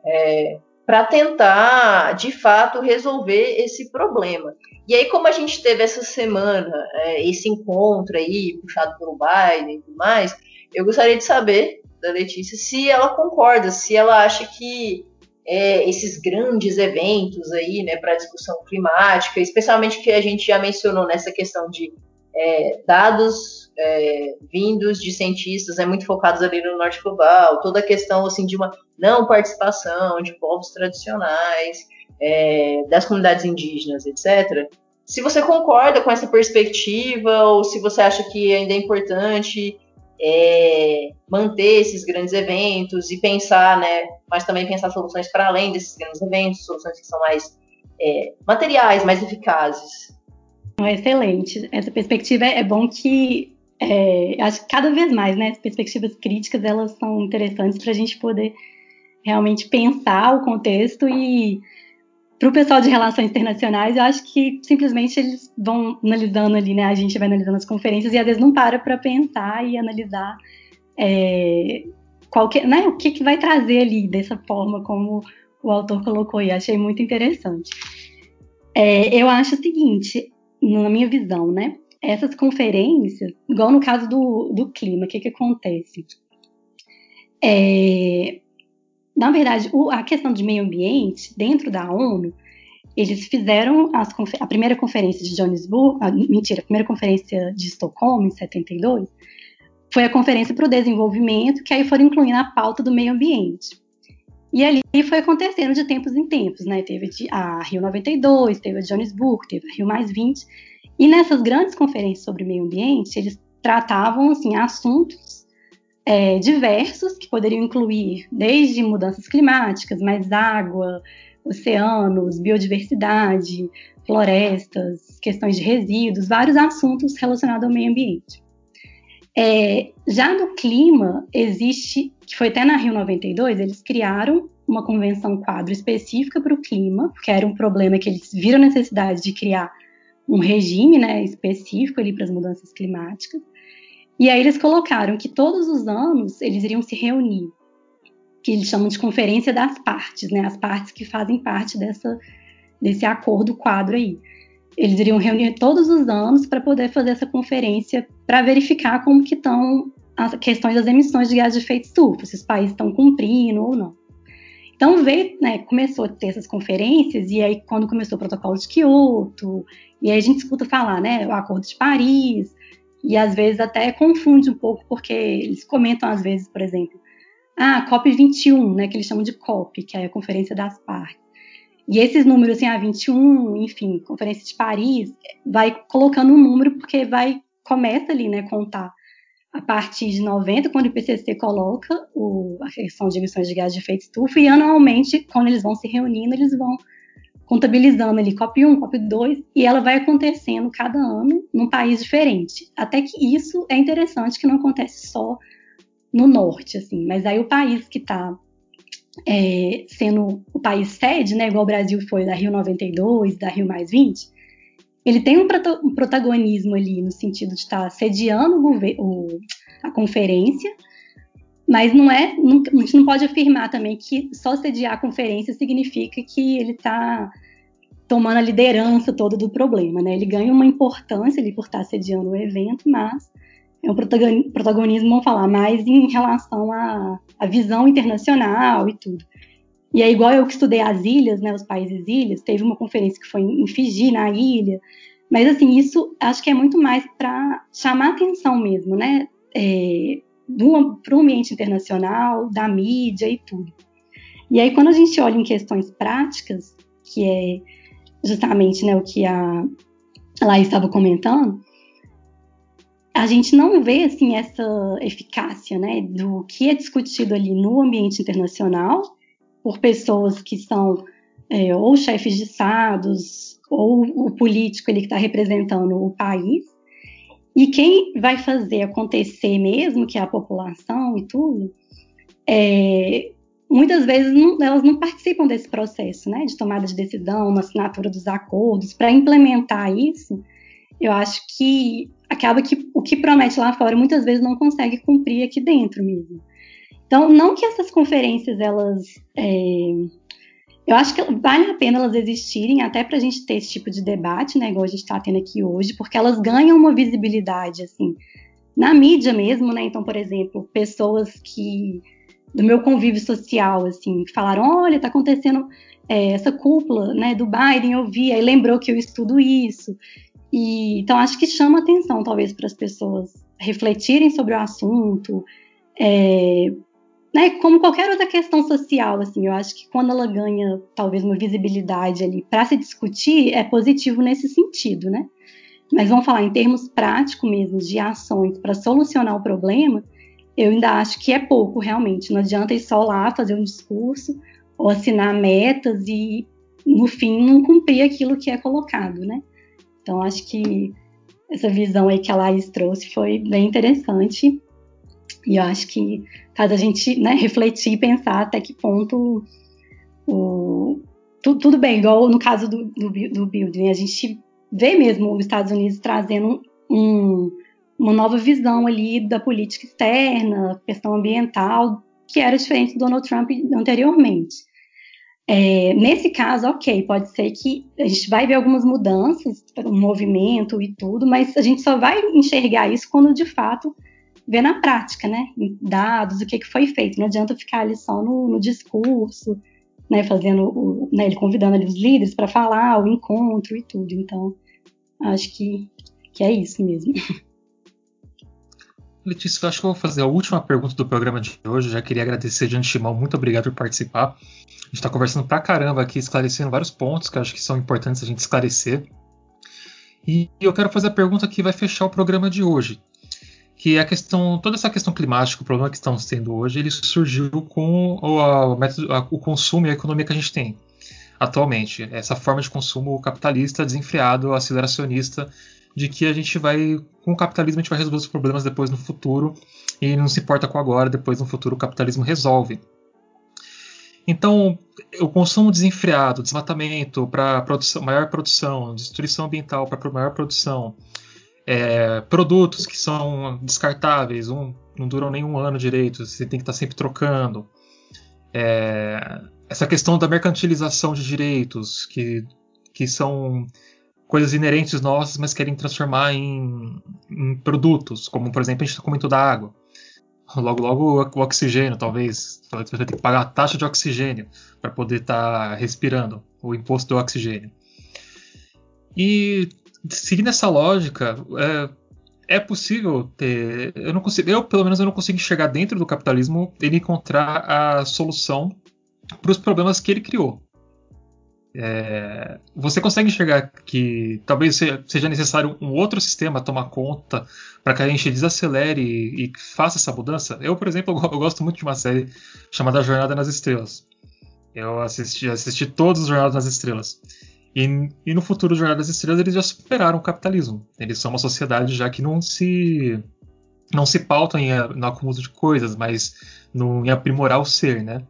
é, para tentar, de fato, resolver esse problema. E aí, como a gente teve essa semana, é, esse encontro aí, puxado pelo Biden e tudo mais, eu gostaria de saber da Letícia se ela concorda, se ela acha que é, esses grandes eventos aí, né, para discussão climática, especialmente que a gente já mencionou nessa questão de é, dados é, vindos de cientistas é muito focados ali no norte global, toda a questão assim de uma não participação de povos tradicionais, é, das comunidades indígenas, etc. Se você concorda com essa perspectiva ou se você acha que ainda é importante é, manter esses grandes eventos e pensar, né, mas também pensar soluções para além desses grandes eventos, soluções que são mais é, materiais, mais eficazes. Excelente. Essa perspectiva é bom que é, acho que cada vez mais, né, as perspectivas críticas elas são interessantes para a gente poder realmente pensar o contexto e para o pessoal de relações internacionais, eu acho que simplesmente eles vão analisando ali, né, a gente vai analisando as conferências e às vezes não para para pensar e analisar é, qualquer, né, o que, que vai trazer ali dessa forma como o autor colocou e achei muito interessante. É, eu acho o seguinte, na minha visão, né? Essas conferências, igual no caso do, do clima, o que, que acontece? É, na verdade, o, a questão de meio ambiente, dentro da ONU, eles fizeram as, a primeira conferência de Johannesburg, a, mentira, a primeira conferência de Estocolmo, em 72, foi a Conferência para o Desenvolvimento, que aí foram incluindo a pauta do meio ambiente. E ali foi acontecendo de tempos em tempos, né? Teve a Rio 92, teve a Johannesburg, teve a Rio Mais 20. E nessas grandes conferências sobre meio ambiente, eles tratavam assim assuntos é, diversos que poderiam incluir desde mudanças climáticas, mais água, oceanos, biodiversidade, florestas, questões de resíduos, vários assuntos relacionados ao meio ambiente. É, já no clima, existe, que foi até na Rio 92, eles criaram uma convenção quadro específica para o clima, que era um problema que eles viram necessidade de criar um regime né, específico ali para as mudanças climáticas. E aí eles colocaram que todos os anos eles iriam se reunir, que eles chamam de conferência das partes, né, as partes que fazem parte dessa, desse acordo quadro aí. Eles iriam reunir todos os anos para poder fazer essa conferência para verificar como que estão as questões das emissões de gás de efeito estufa, se os países estão cumprindo ou não. Então veio, né, começou a ter essas conferências e aí quando começou o protocolo de Kyoto, e aí a gente escuta falar, né, o Acordo de Paris, e às vezes até confunde um pouco porque eles comentam às vezes, por exemplo, ah, COP 21, né, que eles chamam de COP, que é a Conferência das Partes. E esses números, assim, a ah, 21, enfim, Conferência de Paris, vai colocando um número porque vai começa ali, né, contar a partir de 90, quando o IPCC coloca o, a questão de emissões de gás de efeito estufa, e anualmente, quando eles vão se reunindo, eles vão contabilizando ali COP1, COP2, e ela vai acontecendo cada ano num país diferente. Até que isso é interessante, que não acontece só no norte, assim, mas aí o país que está é, sendo o país sede, né, igual o Brasil foi da Rio 92, da Rio mais 20, ele tem um, protagonismo ali no sentido de estar tá sediando o, a conferência, mas não é, não, a gente não pode afirmar também que só sediar a conferência significa que ele está tomando a liderança toda do problema, né? Ele ganha uma importância ali por estar sediando o evento, mas é um protagonismo, vamos falar, mais em relação à, à visão internacional e tudo. E é igual eu que estudei as ilhas, né, os países ilhas, teve uma conferência que foi em Fiji, na ilha, mas assim, isso acho que é muito mais para chamar atenção mesmo, né, é, para o ambiente internacional, da mídia e tudo. E aí, quando a gente olha em questões práticas, que é justamente né, o que a Laís estava comentando, a gente não vê assim essa eficácia né, do que é discutido ali no ambiente internacional por pessoas que são é, ou chefes de estados ou o político ele que está representando o país e quem vai fazer acontecer mesmo, que é a população e tudo, é, muitas vezes não, elas não participam desse processo né, de tomada de decisão, na assinatura dos acordos, para implementar isso. Eu acho que acaba que o que promete lá fora muitas vezes não consegue cumprir aqui dentro mesmo. Então, não que essas conferências elas é, eu acho que vale a pena elas existirem até para a gente ter esse tipo de debate, né, igual a gente está tendo aqui hoje, porque elas ganham uma visibilidade, assim, na mídia mesmo, né? Então, por exemplo, pessoas que do meu convívio social, assim, que falaram, olha, está acontecendo é, essa cúpula, né, do Biden, eu vi, aí lembrou que eu estudo isso. E então acho que chama atenção, talvez, para as pessoas refletirem sobre o assunto, é, né, como qualquer outra questão social, assim, eu acho que quando ela ganha talvez uma visibilidade ali para se discutir, é positivo nesse sentido, né? Mas vamos falar em termos práticos mesmo, de ações para solucionar o problema, eu ainda acho que é pouco realmente. Não adianta ir só lá fazer um discurso ou assinar metas e no fim não cumprir aquilo que é colocado, né? Então acho que essa visão aí que a Laís trouxe foi bem interessante e eu acho que caso a gente né, refletir e pensar até que ponto o, tu, tudo bem, igual no caso do, do, do building, a gente vê mesmo os Estados Unidos trazendo um, uma nova visão ali da política externa, questão ambiental, que era diferente do Donald Trump anteriormente. É, nesse caso, ok, pode ser que a gente vai ver algumas mudanças, um movimento e tudo, mas a gente só vai enxergar isso quando de fato ver na prática, né? Dados, o que, que foi feito. Não adianta ficar ali só no, no discurso, né? Fazendo, o, né, ele convidando ali os líderes para falar, o encontro e tudo. Então, acho que, que é isso mesmo. Letícia, acho que eu vou fazer a última pergunta do programa de hoje. já queria agradecer de antemão, muito obrigado por participar. A gente está conversando pra caramba aqui, esclarecendo vários pontos que eu acho que são importantes a gente esclarecer. E eu quero fazer a pergunta que vai fechar o programa de hoje, que a questão, toda essa questão climática, o problema que estamos tendo hoje, ele surgiu com o, a, o consumo e a economia que a gente tem. atualmente. Essa forma de consumo capitalista, desenfreado, aceleracionista, de que a gente vai, com o capitalismo, a gente vai resolver os problemas depois no futuro e não se importa com agora, depois no futuro o capitalismo resolve. Então, o consumo desenfreado, desmatamento para maior produção, destruição ambiental para maior produção, é, produtos que são descartáveis, um, não duram nem um ano direito, você tem que estar tá sempre trocando. É, essa questão da mercantilização de direitos, que, que são coisas inerentes nossas, mas querem transformar em, em produtos, como por exemplo a gente comentou da água. Logo, logo o oxigênio, talvez. Você vai ter que pagar a taxa de oxigênio para poder estar tá respirando, o imposto do oxigênio. E seguindo essa lógica, é, é, possível ter. Eu não consigo, eu pelo menos eu não consigo enxergar dentro do capitalismo ele encontrar a solução para os problemas que ele criou. É, você consegue enxergar que talvez seja necessário um outro sistema tomar conta para que a gente desacelere e, e, faça essa mudança? Eu, por exemplo, eu gosto muito de uma série chamada Jornada nas Estrelas. Eu assisti, assisti todos os Jornadas nas Estrelas. E, e no futuro Jornada nas Estrelas eles já superaram o capitalismo. Eles são uma sociedade já que não se não se pautam em, no acúmulo de coisas, mas no, em aprimorar o ser, né?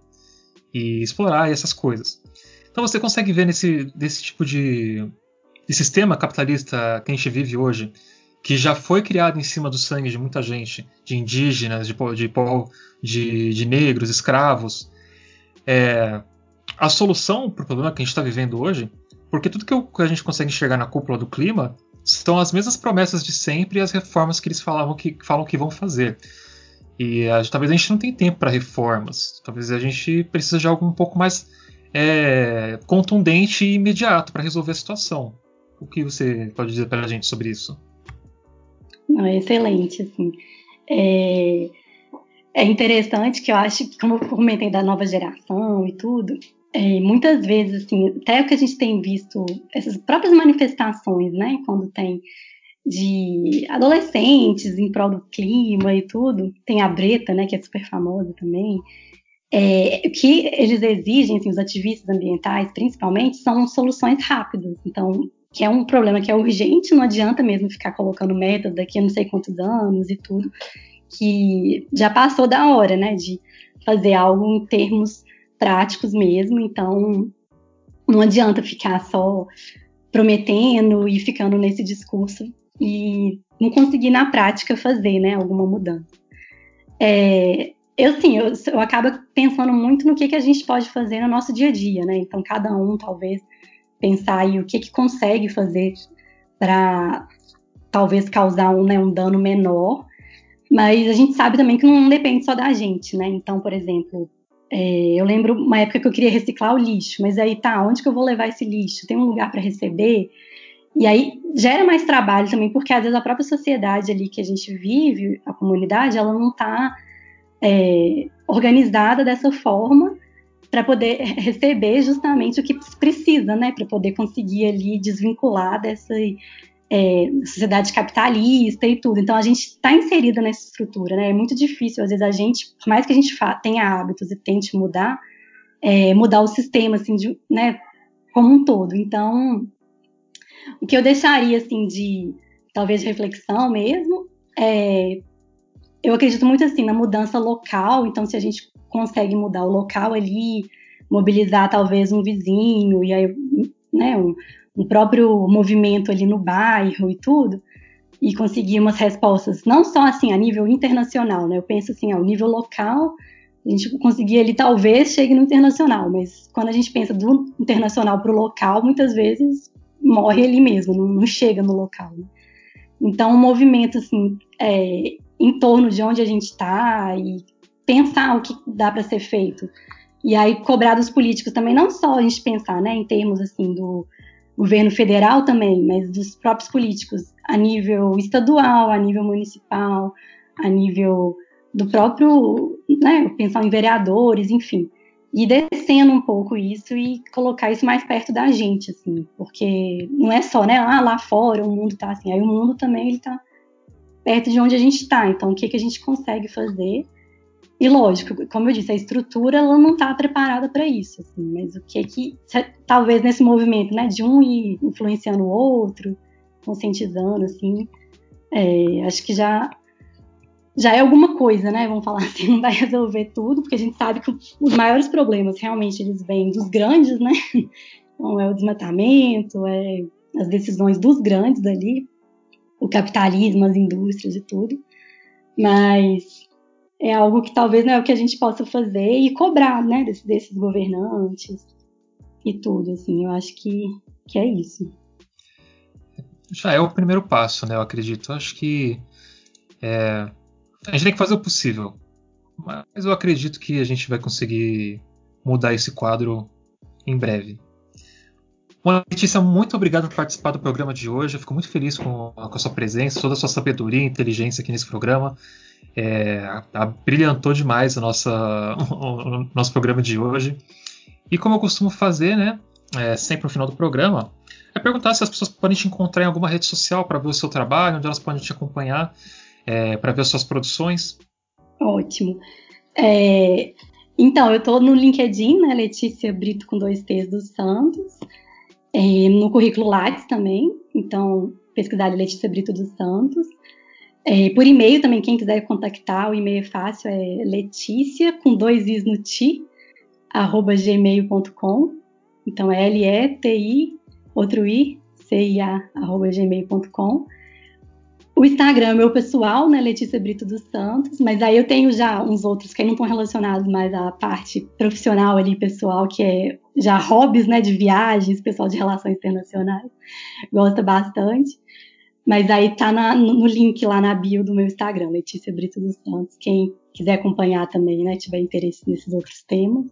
E explorar essas coisas. Então você consegue ver nesse, nesse tipo de, de sistema capitalista que a gente vive hoje, que já foi criado em cima do sangue de muita gente, de indígenas, de, de, de, de negros, escravos, é, a solução para o problema que a gente está vivendo hoje, porque tudo que, a gente consegue enxergar na cúpula do clima são as mesmas promessas de sempre e as reformas que eles falavam que, falam que vão fazer. E a, talvez a gente não tenha tempo para reformas. Talvez a gente precise de algo um pouco mais é, contundente e imediato para resolver a situação. O que você pode dizer para a gente sobre isso? Não, é excelente, assim. É, é, interessante que eu acho que, como eu comentei da nova geração e tudo, é, muitas vezes, assim, até o que a gente tem visto, essas próprias manifestações, né, quando tem de adolescentes em prol do clima e tudo, tem a Breta, né, que é super famosa também, é, o que eles exigem, assim, os ativistas ambientais, principalmente, são soluções rápidas. Então, que é um problema que é urgente, não adianta mesmo ficar colocando metas daqui a não sei quantos anos e tudo, que já passou da hora, né, de fazer algo em termos práticos mesmo. Então, não adianta ficar só prometendo e ficando nesse discurso e não conseguir na prática fazer, né, alguma mudança. É, eu sim, eu, eu acabo pensando muito no que, que a gente pode fazer no nosso dia a dia, né? Então, cada um talvez pensar aí o que, que consegue fazer para talvez causar um, né, um dano menor, mas a gente sabe também que não depende só da gente, né? Então, por exemplo, é, eu lembro uma época que eu queria reciclar o lixo, mas aí tá, onde que eu vou levar esse lixo? Tem um lugar para receber? E aí gera mais trabalho também, porque às vezes a própria sociedade ali que a gente vive, a comunidade, ela não está é, organizada dessa forma para poder receber justamente o que precisa, né, para poder conseguir ali desvincular dessa é, sociedade capitalista e tudo. Então a gente está inserida nessa estrutura, né? É muito difícil às vezes a gente, por mais que a gente tenha hábitos e tente mudar, é, mudar o sistema assim, de, né, como um todo. Então o que eu deixaria assim de talvez reflexão mesmo é eu acredito muito assim na mudança local, então se a gente consegue mudar o local ali, mobilizar talvez um vizinho e aí, né, um, um próprio movimento ali no bairro e tudo, e conseguir umas respostas, não só assim a nível internacional, né? Eu penso assim, ao nível local, a gente conseguir ali talvez chegue no internacional, mas quando a gente pensa do internacional para o local, muitas vezes morre ali mesmo, não, não chega no local. Né? Então, um movimento assim, é, em torno de onde a gente está e pensar o que dá para ser feito. E aí cobrar dos políticos também, não só a gente pensar né, em termos assim do governo federal também, mas dos próprios políticos a nível estadual, a nível municipal, a nível do próprio, né, pensar em vereadores, enfim. E descendo um pouco isso e colocar isso mais perto da gente, assim, porque não é só, né, ah, lá fora o mundo tá assim, aí o mundo também ele tá perto de onde a gente está. Então, o que, que a gente consegue fazer e lógico, como eu disse, a estrutura ela não está preparada para isso, assim, mas o que é que talvez nesse movimento, né, de um ir influenciando o outro, conscientizando, assim, é, acho que já já é alguma coisa, né? Vamos falar assim, não vai resolver tudo, porque a gente sabe que os maiores problemas realmente eles vêm dos grandes, né? Então é o desmatamento, é as decisões dos grandes ali, o capitalismo, as indústrias e tudo. Mas é algo que talvez não é o que a gente possa fazer e cobrar, né, desses, desses governantes e tudo, assim, eu acho que, que é isso. Já é o primeiro passo, né, eu acredito. Eu acho que é, a gente tem que fazer o possível, mas eu acredito que a gente vai conseguir mudar esse quadro em breve. Bom, Letícia, muito obrigado por participar do programa de hoje. Eu fico muito feliz com, com a sua presença, toda a sua sabedoria e inteligência aqui nesse programa. É, brilhantou demais a nossa, o, o, nosso programa de hoje. E como eu costumo fazer, né, é, sempre no final do programa, é perguntar se as pessoas podem te encontrar em alguma rede social para ver o seu trabalho, onde elas podem te acompanhar, é, para ver as suas produções. Ótimo. É, então, eu estou no LinkedIn, né, Letícia Brito com dois T's dos Santos é, no currículo Lattes também, então pesquisar Letícia Brito dos Santos. É, por e-mail também, quem quiser contactar, o e-mail é fácil, é letícia, com dois i's no ti, arroba gmail.com. Então é L-E-T-I, outro i, C-I-A, arroba gmail.com. O Instagram é meu pessoal, né, Letícia Brito dos Santos, mas aí eu tenho já uns outros que não estão relacionados mais à parte profissional ali, pessoal, que é já hobbies, né, de viagens, pessoal de relações internacionais, gosta bastante. Mas aí tá na, no link lá na bio do meu Instagram, Letícia Brito dos Santos, quem quiser acompanhar também, né, tiver interesse nesses outros temas.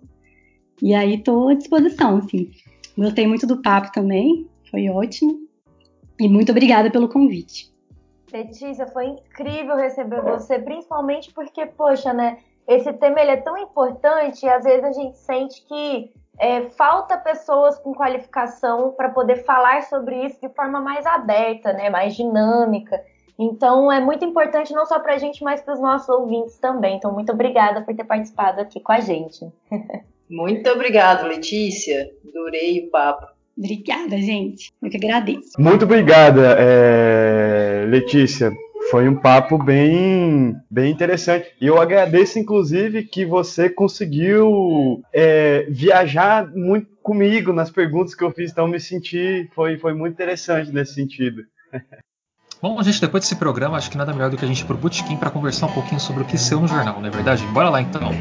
E aí tô à disposição, assim. Gostei muito do papo também, foi ótimo. E muito obrigada pelo convite. Letícia, foi incrível receber você, principalmente porque, poxa, né? Esse tema ele é tão importante e às vezes a gente sente que é, falta pessoas com qualificação para poder falar sobre isso de forma mais aberta, né? Mais dinâmica. Então é muito importante não só para a gente, mas para os nossos ouvintes também. Então muito obrigada por ter participado aqui com a gente. Muito obrigado, Letícia. Adorei o papo. Obrigada, gente. Eu que agradeço. Muito obrigada, é... Letícia. Foi um papo bem, bem interessante. E eu agradeço, inclusive, que você conseguiu é, viajar muito comigo nas perguntas que eu fiz. Então, me senti. Foi, foi muito interessante nesse sentido. Bom, gente, depois desse programa, acho que nada melhor do que a gente ir pro Botequim para conversar um pouquinho sobre o que saiu no jornal, não é verdade? Bora lá então.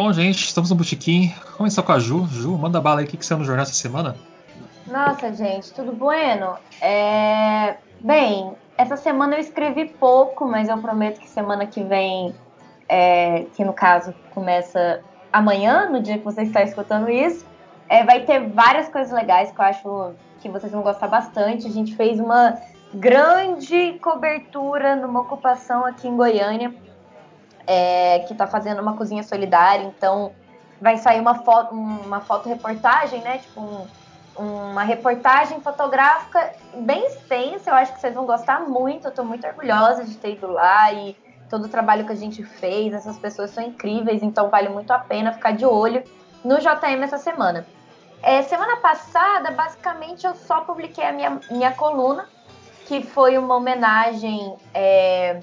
Bom, gente, estamos no Botequim. Começar com a Ju. Ju, manda bala aí. O que, que saiu no jornal essa semana? Nossa, gente, tudo bueno? É... Bem, essa semana eu escrevi pouco, mas eu prometo que semana que vem, é... que no caso começa amanhã, no dia que você está escutando isso, é... vai ter várias coisas legais que eu acho que vocês vão gostar bastante. A gente fez uma grande cobertura numa ocupação aqui em Goiânia é, que está fazendo uma cozinha solidária, então vai sair uma foto, uma foto reportagem, né? Tipo um, uma reportagem fotográfica bem extensa. Eu acho que vocês vão gostar muito. Eu estou muito orgulhosa de ter ido lá e todo o trabalho que a gente fez. Essas pessoas são incríveis, então vale muito a pena ficar de olho no JM essa semana. É, semana passada, basicamente, eu só publiquei a minha, minha coluna, que foi uma homenagem é,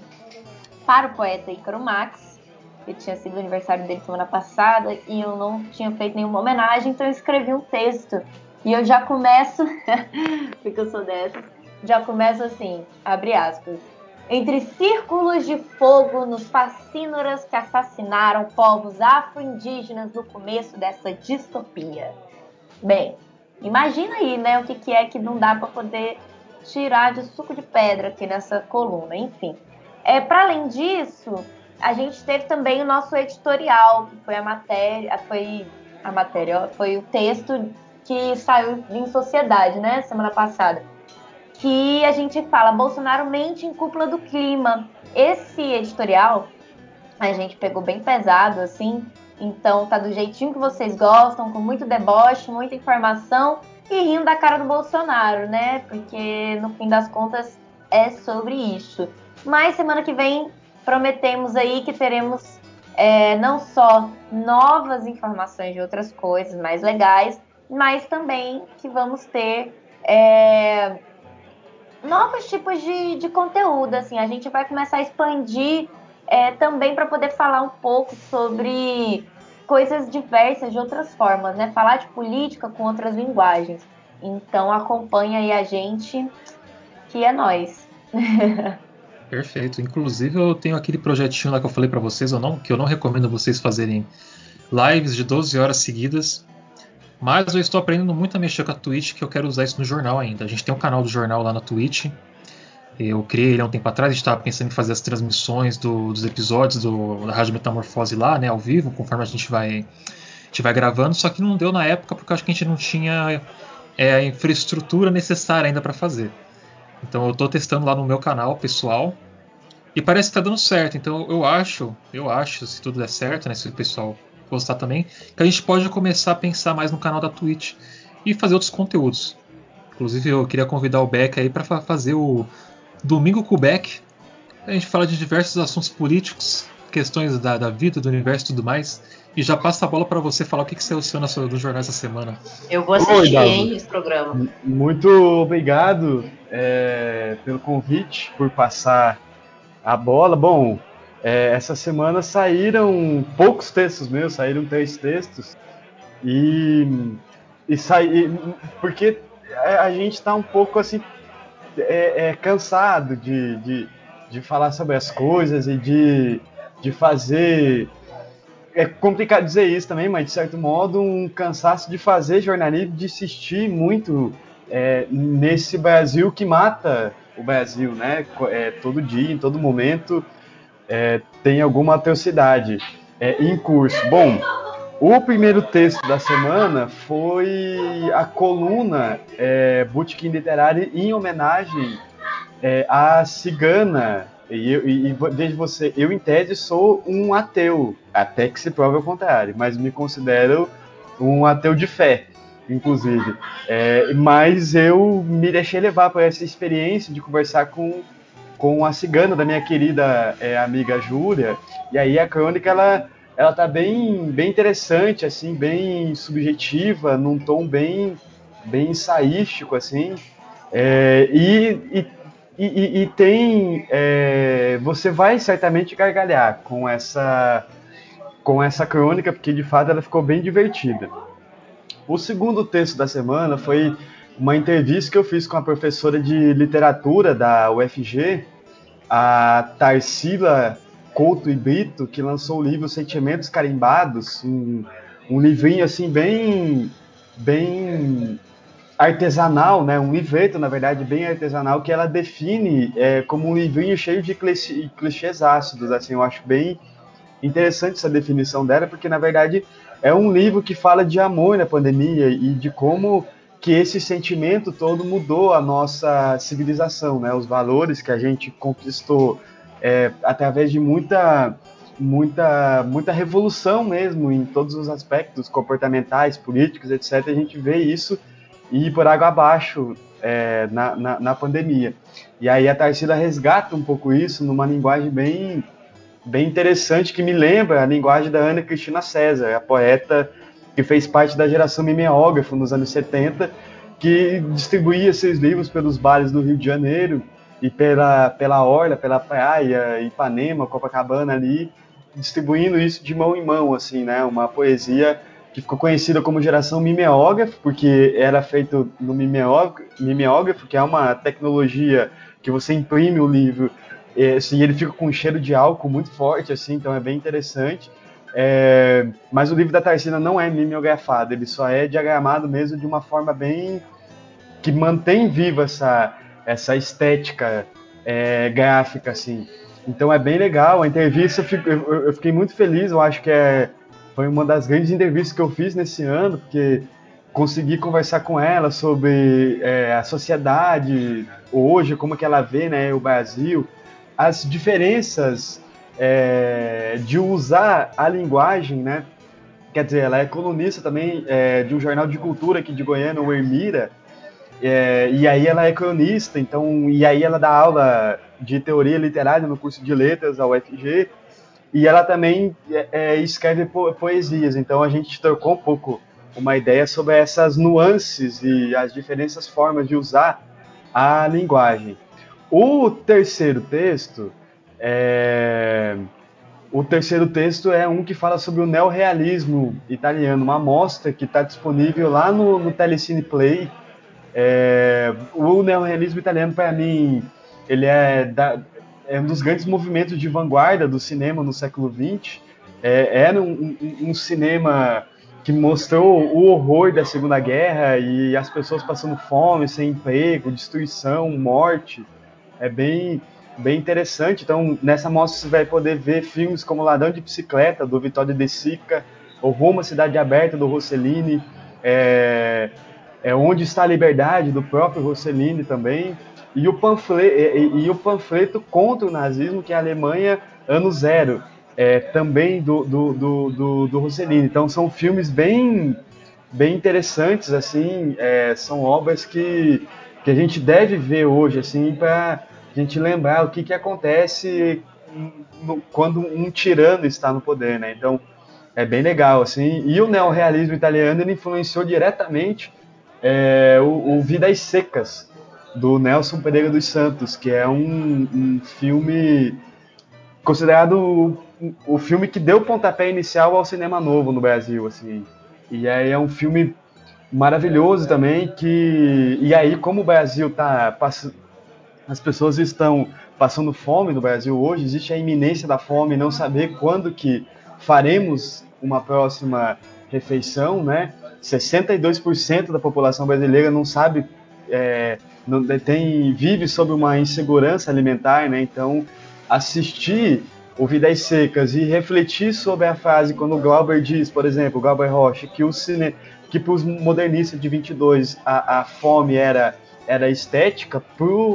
para o poeta Ícaro Max, que tinha sido o aniversário dele semana passada e eu não tinha feito nenhuma homenagem, então eu escrevi um texto. E eu já começo, porque eu sou dessa, já começo assim, abre aspas. Entre círculos de fogo nos fascínoras que assassinaram povos afro-indígenas no começo dessa distopia. Bem, imagina aí, né, o que, que é que não dá para poder tirar de suco de pedra aqui nessa coluna, enfim. É, para além disso, a gente teve também o nosso editorial, que foi a matéria, foi a matéria, foi o texto que saiu em Sociedade, né, semana passada, que a gente fala Bolsonaro mente em cúpula do clima. Esse editorial A gente pegou bem pesado, assim. Então tá do jeitinho que vocês gostam, com muito deboche, muita informação e rindo da cara do Bolsonaro, né? Porque no fim das contas é sobre isso. Mas semana que vem prometemos aí que teremos é, não só novas informações de outras coisas mais legais, mas também que vamos ter é, novos tipos de, de conteúdo. Assim, a gente vai começar a expandir é, também para poder falar um pouco sobre coisas diversas de outras formas, né? Falar de política com outras linguagens. Então acompanha aí a gente, que é nós. Perfeito. Inclusive eu tenho aquele projetinho lá que eu falei para vocês, eu não, que eu não recomendo vocês fazerem lives de 12 horas seguidas. Mas eu estou aprendendo muito a mexer com a Twitch, que eu quero usar isso no jornal ainda. A gente tem um canal do jornal lá na Twitch. Eu criei ele há um tempo atrás, a gente estava pensando em fazer as transmissões do, dos episódios do, da Rádio Metamorfose lá, né, ao vivo, conforme a gente vai, a gente vai gravando, só que não deu na época porque acho que a gente não tinha é, a infraestrutura necessária ainda para fazer. Então eu estou testando lá no meu canal pessoal e parece que está dando certo. Então eu acho, eu acho, se tudo der certo, né, se o pessoal gostar também, que a gente pode começar a pensar mais no canal da Twitch e fazer outros conteúdos. Inclusive eu queria convidar o Beck aí para fazer o Domingo com o Beck. A gente fala de diversos assuntos políticos, questões da, da vida, do universo e tudo mais. E já passa a bola para você falar o que, que você assistiu no, no jornal essa semana. Eu vou assistir, Oi, hein, esse programa. Muito obrigado é, pelo convite, por passar a bola. Bom, é, essa semana saíram poucos textos meus, saíram três textos. E, e saí, porque a gente está um pouco assim é, é cansado de, de, de falar sobre as coisas e de, de fazer. É complicado dizer isso também, mas de certo modo, um cansaço de fazer jornalismo, de insistir muito é, nesse Brasil que mata o Brasil, né? É, todo dia, em todo momento, é, tem alguma atrocidade é, em curso. Bom, o primeiro texto da semana foi a coluna é, Literário em homenagem é, à cigana. E, e, e veja você, eu em tese sou um ateu, até que se prove o contrário, mas me considero um ateu de fé, inclusive. É, mas eu me deixei levar por essa experiência de conversar com, com a cigana da minha querida é, amiga Júlia, e aí a crônica ela ela tá bem, bem interessante, assim, bem subjetiva, num tom bem, bem ensaístico, assim. É, e, e, e, e, tem. É, você vai certamente gargalhar com essa, com essa crônica, porque de fato ela ficou bem divertida. O segundo texto da semana foi uma entrevista que eu fiz com a professora de literatura da UFG, a Tarsila Couto e Brito, que lançou o livro Sentimentos Carimbados, um, um livrinho assim bem bem artesanal, né? Um livreto, na verdade, bem artesanal, que ela define é, como um livrinho cheio de clichê, clichês ácidos, assim, eu acho bem interessante essa definição dela, porque na verdade é um livro que fala de amor na pandemia e de como que esse sentimento todo mudou a nossa civilização, né? Os valores que a gente conquistou é, através de muita, muita, muita revolução mesmo em todos os aspectos comportamentais, políticos, etc. A gente vê isso ir por água abaixo é, na, na, na, pandemia. E aí a Tarsila resgata um pouco isso numa linguagem bem, bem interessante que me lembra a linguagem da Ana Cristina César, a poeta que fez parte da geração mimeógrafo nos anos 70, que distribuía seus livros pelos bares do Rio de Janeiro e pela, pela orla, pela praia, Ipanema, Copacabana ali, distribuindo isso de mão em mão, assim, né? Uma poesia que ficou conhecida como geração mimeógrafo, porque era feito no mimeógrafo, que é uma tecnologia que você imprime o livro e assim, ele fica com um cheiro de álcool muito forte, assim, então é bem interessante. É, mas o livro da Tarsina não é mimeografado, ele só é diagramado mesmo de uma forma bem que mantém viva essa essa estética é, gráfica, assim. Então é bem legal. A entrevista, eu, fiquei muito feliz. Eu acho que é, foi uma das grandes entrevistas que eu fiz nesse ano, porque consegui conversar com ela sobre é, a sociedade hoje, como que ela vê né, o Brasil, as diferenças é, de usar a linguagem, né? Quer dizer, ela é colunista também é, de um jornal de cultura aqui de Goiânia, o Ermira, é, e aí ela é cronista, então, e aí ela dá aula de teoria literária no curso de letras da UFG, e ela também é, é, escreve po poesias, então a gente trocou um pouco uma ideia sobre essas nuances e as diferentes formas de usar a linguagem. O terceiro texto é... O terceiro texto é um que fala sobre o neorrealismo italiano, uma amostra que está disponível lá no, no Telecine Play. É... O neorrealismo italiano, para mim, ele é, da... é, um dos grandes movimentos de vanguarda do cinema no século XX. É, era um, um, um cinema que mostrou o horror da Segunda Guerra e as pessoas passando fome, sem emprego, destruição, morte. É bem, bem interessante. Então, nessa mostra você vai poder ver filmes como Ladrão de Bicicleta, do Vittorio De Sica, O Rumo à Cidade Aberta, do Rossellini, é, é Onde Está a Liberdade, do próprio Rossellini também, e o, panfleto, e, e o panfleto contra o nazismo, que é a Alemanha Ano Zero, é, também do, do, do, do, do Rossellini. Então são filmes bem, bem interessantes, assim, é, são obras que, que a gente deve ver hoje, assim, para a gente lembrar o que, que acontece no, quando um tirano está no poder, né? Então é bem legal, assim. E o neorrealismo italiano ele influenciou diretamente é, o, o Vidas Secas do Nelson Pereira dos Santos, que é um, um filme considerado o filme que deu o pontapé inicial ao cinema novo no Brasil, assim. E aí é um filme maravilhoso também que e aí como o Brasil tá passando as pessoas estão passando fome no Brasil hoje, existe a iminência da fome, não saber quando que faremos uma próxima refeição, né? 62% da população brasileira não sabe, é, não tem, vive sob uma insegurança alimentar, né? Então, assistir o Vidas Secas e refletir sobre a frase quando o Glauber diz, por exemplo, Glauber Rocha, que o cine, que para os modernistas de 22 a, a fome era era estética,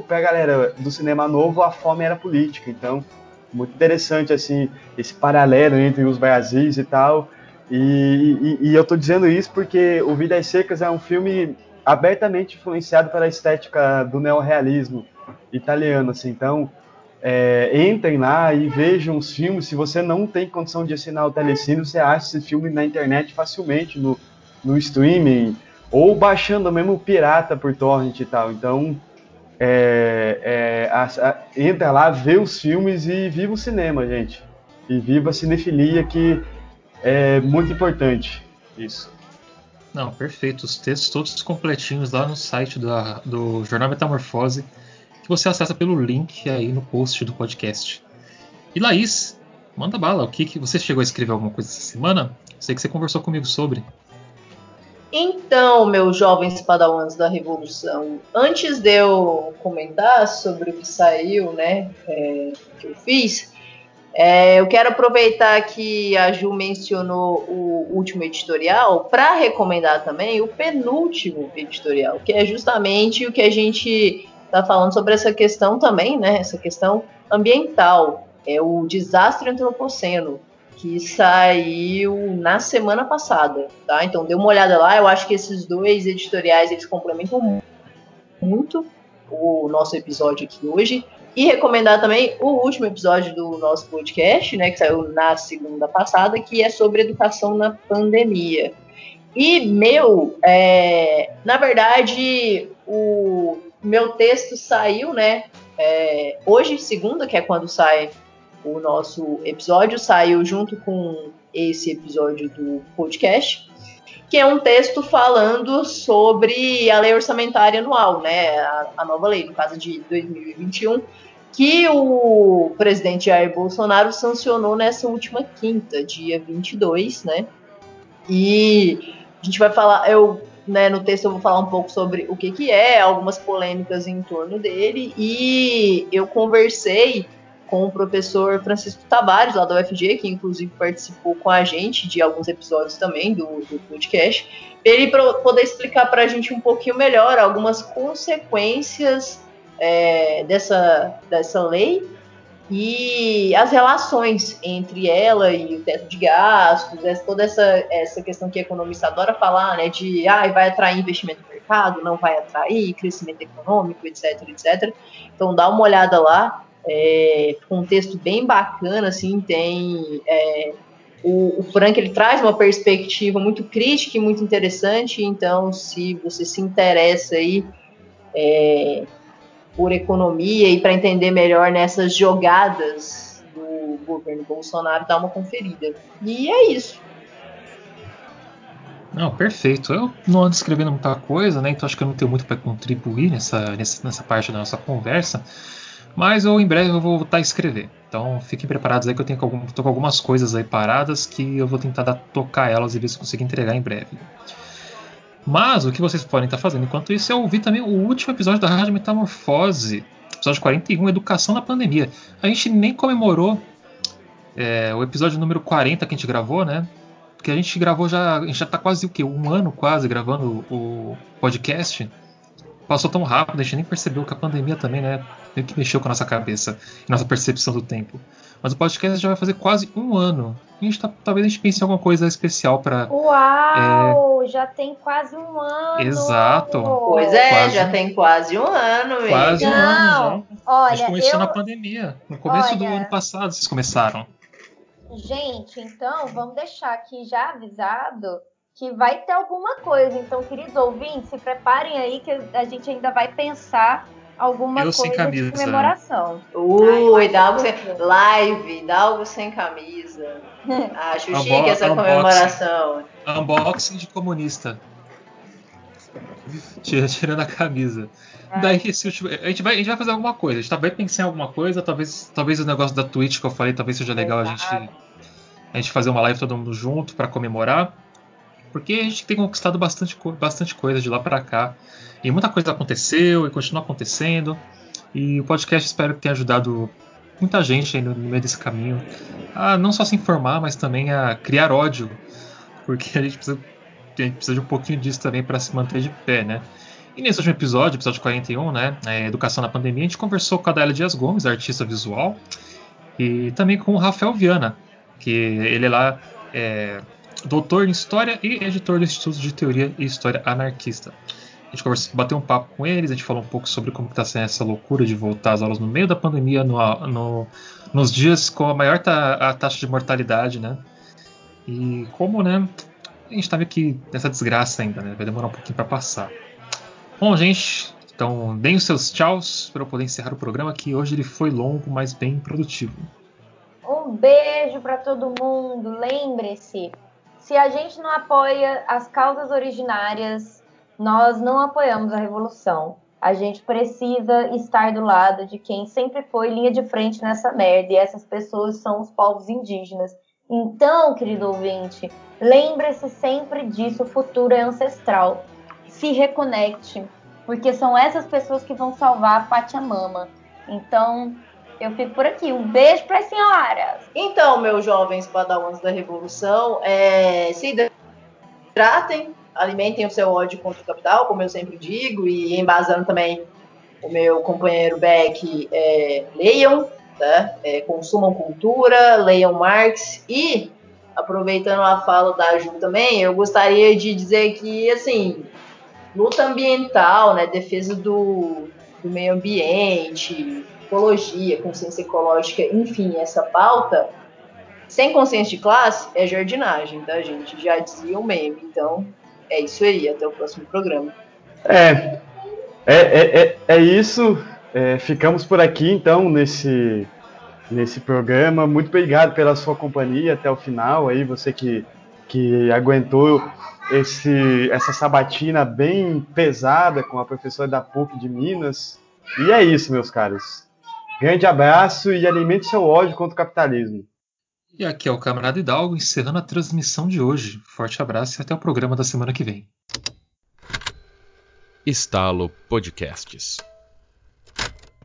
para a galera do cinema novo a fome era política. Então, muito interessante assim esse paralelo entre os Brasis e tal. E, e, e eu estou dizendo isso porque o Vidas Secas é um filme abertamente influenciado pela estética do neorrealismo italiano, assim. Então, é, entrem lá e vejam os filmes. Se você não tem condição de assinar o Telecine, você acha esse filme na internet facilmente, no, no streaming, ou baixando mesmo pirata por torrent e tal. Então, é, é, a, a, entra lá, vê os filmes e viva o cinema, gente. E viva a cinefilia, que é muito importante. Isso. Não, perfeito. Os textos todos completinhos lá no site da, do Jornal Metamorfose você acessa pelo link aí no post do podcast. E Laís, manda bala, o que, que você chegou a escrever alguma coisa essa semana? Sei que você conversou comigo sobre. Então, meus jovens padawans da Revolução, antes de eu comentar sobre o que saiu, né, é, que eu fiz, é, eu quero aproveitar que a Ju mencionou o último editorial para recomendar também o penúltimo editorial, que é justamente o que a gente está falando sobre essa questão também, né? Essa questão ambiental. É o desastre antropoceno, que saiu na semana passada, tá? Então dê uma olhada lá. Eu acho que esses dois editoriais eles complementam muito o nosso episódio aqui hoje. E recomendar também o último episódio do nosso podcast, né, que saiu na segunda passada, que é sobre educação na pandemia. E meu, é, na verdade, o meu texto saiu, né? É, hoje, segunda, que é quando sai o nosso episódio, saiu junto com esse episódio do podcast, que é um texto falando sobre a lei orçamentária anual, né? A, a nova lei, no caso de 2021, que o presidente Jair Bolsonaro sancionou nessa última quinta, dia 22, né? E a gente vai falar, eu né, no texto eu vou falar um pouco sobre o que, que é, algumas polêmicas em torno dele, e eu conversei com o professor Francisco Tavares, lá da UFG, que inclusive participou com a gente de alguns episódios também do, do podcast, ele poder explicar para a gente um pouquinho melhor algumas consequências é, dessa, dessa lei e as relações entre ela e o teto de gastos, toda essa, essa questão que a economista adora falar, né, de ah, vai atrair investimento no mercado, não vai atrair crescimento econômico, etc, etc. Então dá uma olhada lá, é, um texto bem bacana, assim, tem é, o, o, Frank ele traz uma perspectiva muito crítica e muito interessante, então se você se interessa aí é, por economia e para entender melhor nessas jogadas do governo Bolsonaro, dá uma conferida. E é isso. Não, perfeito. Eu não ando escrevendo muita coisa, né? Então acho que eu não tenho muito para contribuir nessa, nessa, nessa parte da nossa conversa. Mas eu em breve eu vou voltar a escrever. Então fiquem preparados aí que eu tenho algum, tô com algumas coisas aí paradas que eu vou tentar dar, tocar elas e ver se consigo entregar em breve. Mas o que vocês podem estar fazendo enquanto isso é ouvir também o último episódio da Rádio Metamorfose, episódio 41, Educação na Pandemia. A gente nem comemorou é, o episódio número 40 que a gente gravou, né? Porque a gente gravou já. A gente já tá quase o quê? Um ano quase gravando o podcast. Passou tão rápido, a gente nem percebeu que a pandemia também, né? Meio que mexeu com a nossa cabeça, nossa percepção do tempo. Mas o podcast já vai fazer quase um ano. A gente tá, talvez a gente pense em alguma coisa especial para. Uau! É... Já tem quase um ano! Exato! Pois é, quase... já tem quase um ano mesmo. Quase um ano já. Olha, a gente começou eu... na pandemia. No começo Olha... do ano passado vocês começaram. Gente, então vamos deixar aqui já avisado que vai ter alguma coisa. Então, queridos ouvintes, se preparem aí que a gente ainda vai pensar alguma eu coisa de comemoração. Ui, dá algo sem... live, dá algo sem camisa. Acho Unbo chique essa unboxing. comemoração. Unboxing de comunista. Tirando a camisa. É. Daí esse último, a gente vai a gente vai fazer alguma coisa. A gente tá, vai pensar em alguma coisa, talvez talvez o negócio da Twitch que eu falei, talvez seja legal a gente a gente fazer uma live todo mundo junto para comemorar. Porque a gente tem conquistado bastante, bastante coisa de lá para cá. E muita coisa aconteceu e continua acontecendo. E o podcast espero que tenha ajudado muita gente aí no, no meio desse caminho a não só se informar, mas também a criar ódio. Porque a gente precisa, a gente precisa de um pouquinho disso também para se manter de pé, né? E nesse último episódio, episódio 41, né, é, Educação na Pandemia, a gente conversou com a Adélia Dias Gomes, artista visual, e também com o Rafael Viana, que ele é lá é, doutor em História e editor do Instituto de Teoria e História Anarquista. A gente conversou, bateu um papo com eles, a gente falou um pouco sobre como está sendo essa loucura de voltar às aulas no meio da pandemia, no, no, nos dias com a maior ta, a taxa de mortalidade, né? E como, né? A gente está meio que nessa desgraça ainda, né? Vai demorar um pouquinho para passar. Bom, gente, então deem os seus tchauz para eu poder encerrar o programa, que hoje ele foi longo, mas bem produtivo. Um beijo para todo mundo. Lembre-se, se a gente não apoia as causas originárias, nós não apoiamos a revolução. A gente precisa estar do lado de quem sempre foi linha de frente nessa merda, e essas pessoas são os povos indígenas. Então, querido ouvinte, lembre-se sempre disso, o futuro é ancestral. Se reconecte, porque são essas pessoas que vão salvar a Pachamama. Então, eu fico por aqui. Um beijo para as senhoras. Então, meus jovens padawans da Revolução, é, se hidratem, alimentem o seu ódio contra o capital, como eu sempre digo, e embasando também o meu companheiro Beck, é, leiam, tá? É, consumam cultura, leiam Marx e, aproveitando a fala da Ju também, eu gostaria de dizer que, assim, luta ambiental, né, defesa do, do meio ambiente, ecologia, consciência ecológica, enfim, essa pauta, sem consciência de classe, é jardinagem, tá, gente? Já dizia o meme. Então, é isso aí. Até o próximo programa. É, é, é, é, é isso. É, ficamos por aqui, então, nesse, nesse programa. Muito obrigado pela sua companhia até o final. Aí, você que, que aguentou esse, essa sabatina bem pesada com a professora da PUC de Minas. E é isso, meus caros. Grande abraço e alimente seu ódio contra o capitalismo. E aqui é o Camarada Hidalgo encerrando a transmissão de hoje. Forte abraço e até o programa da semana que vem. Estalo Podcasts.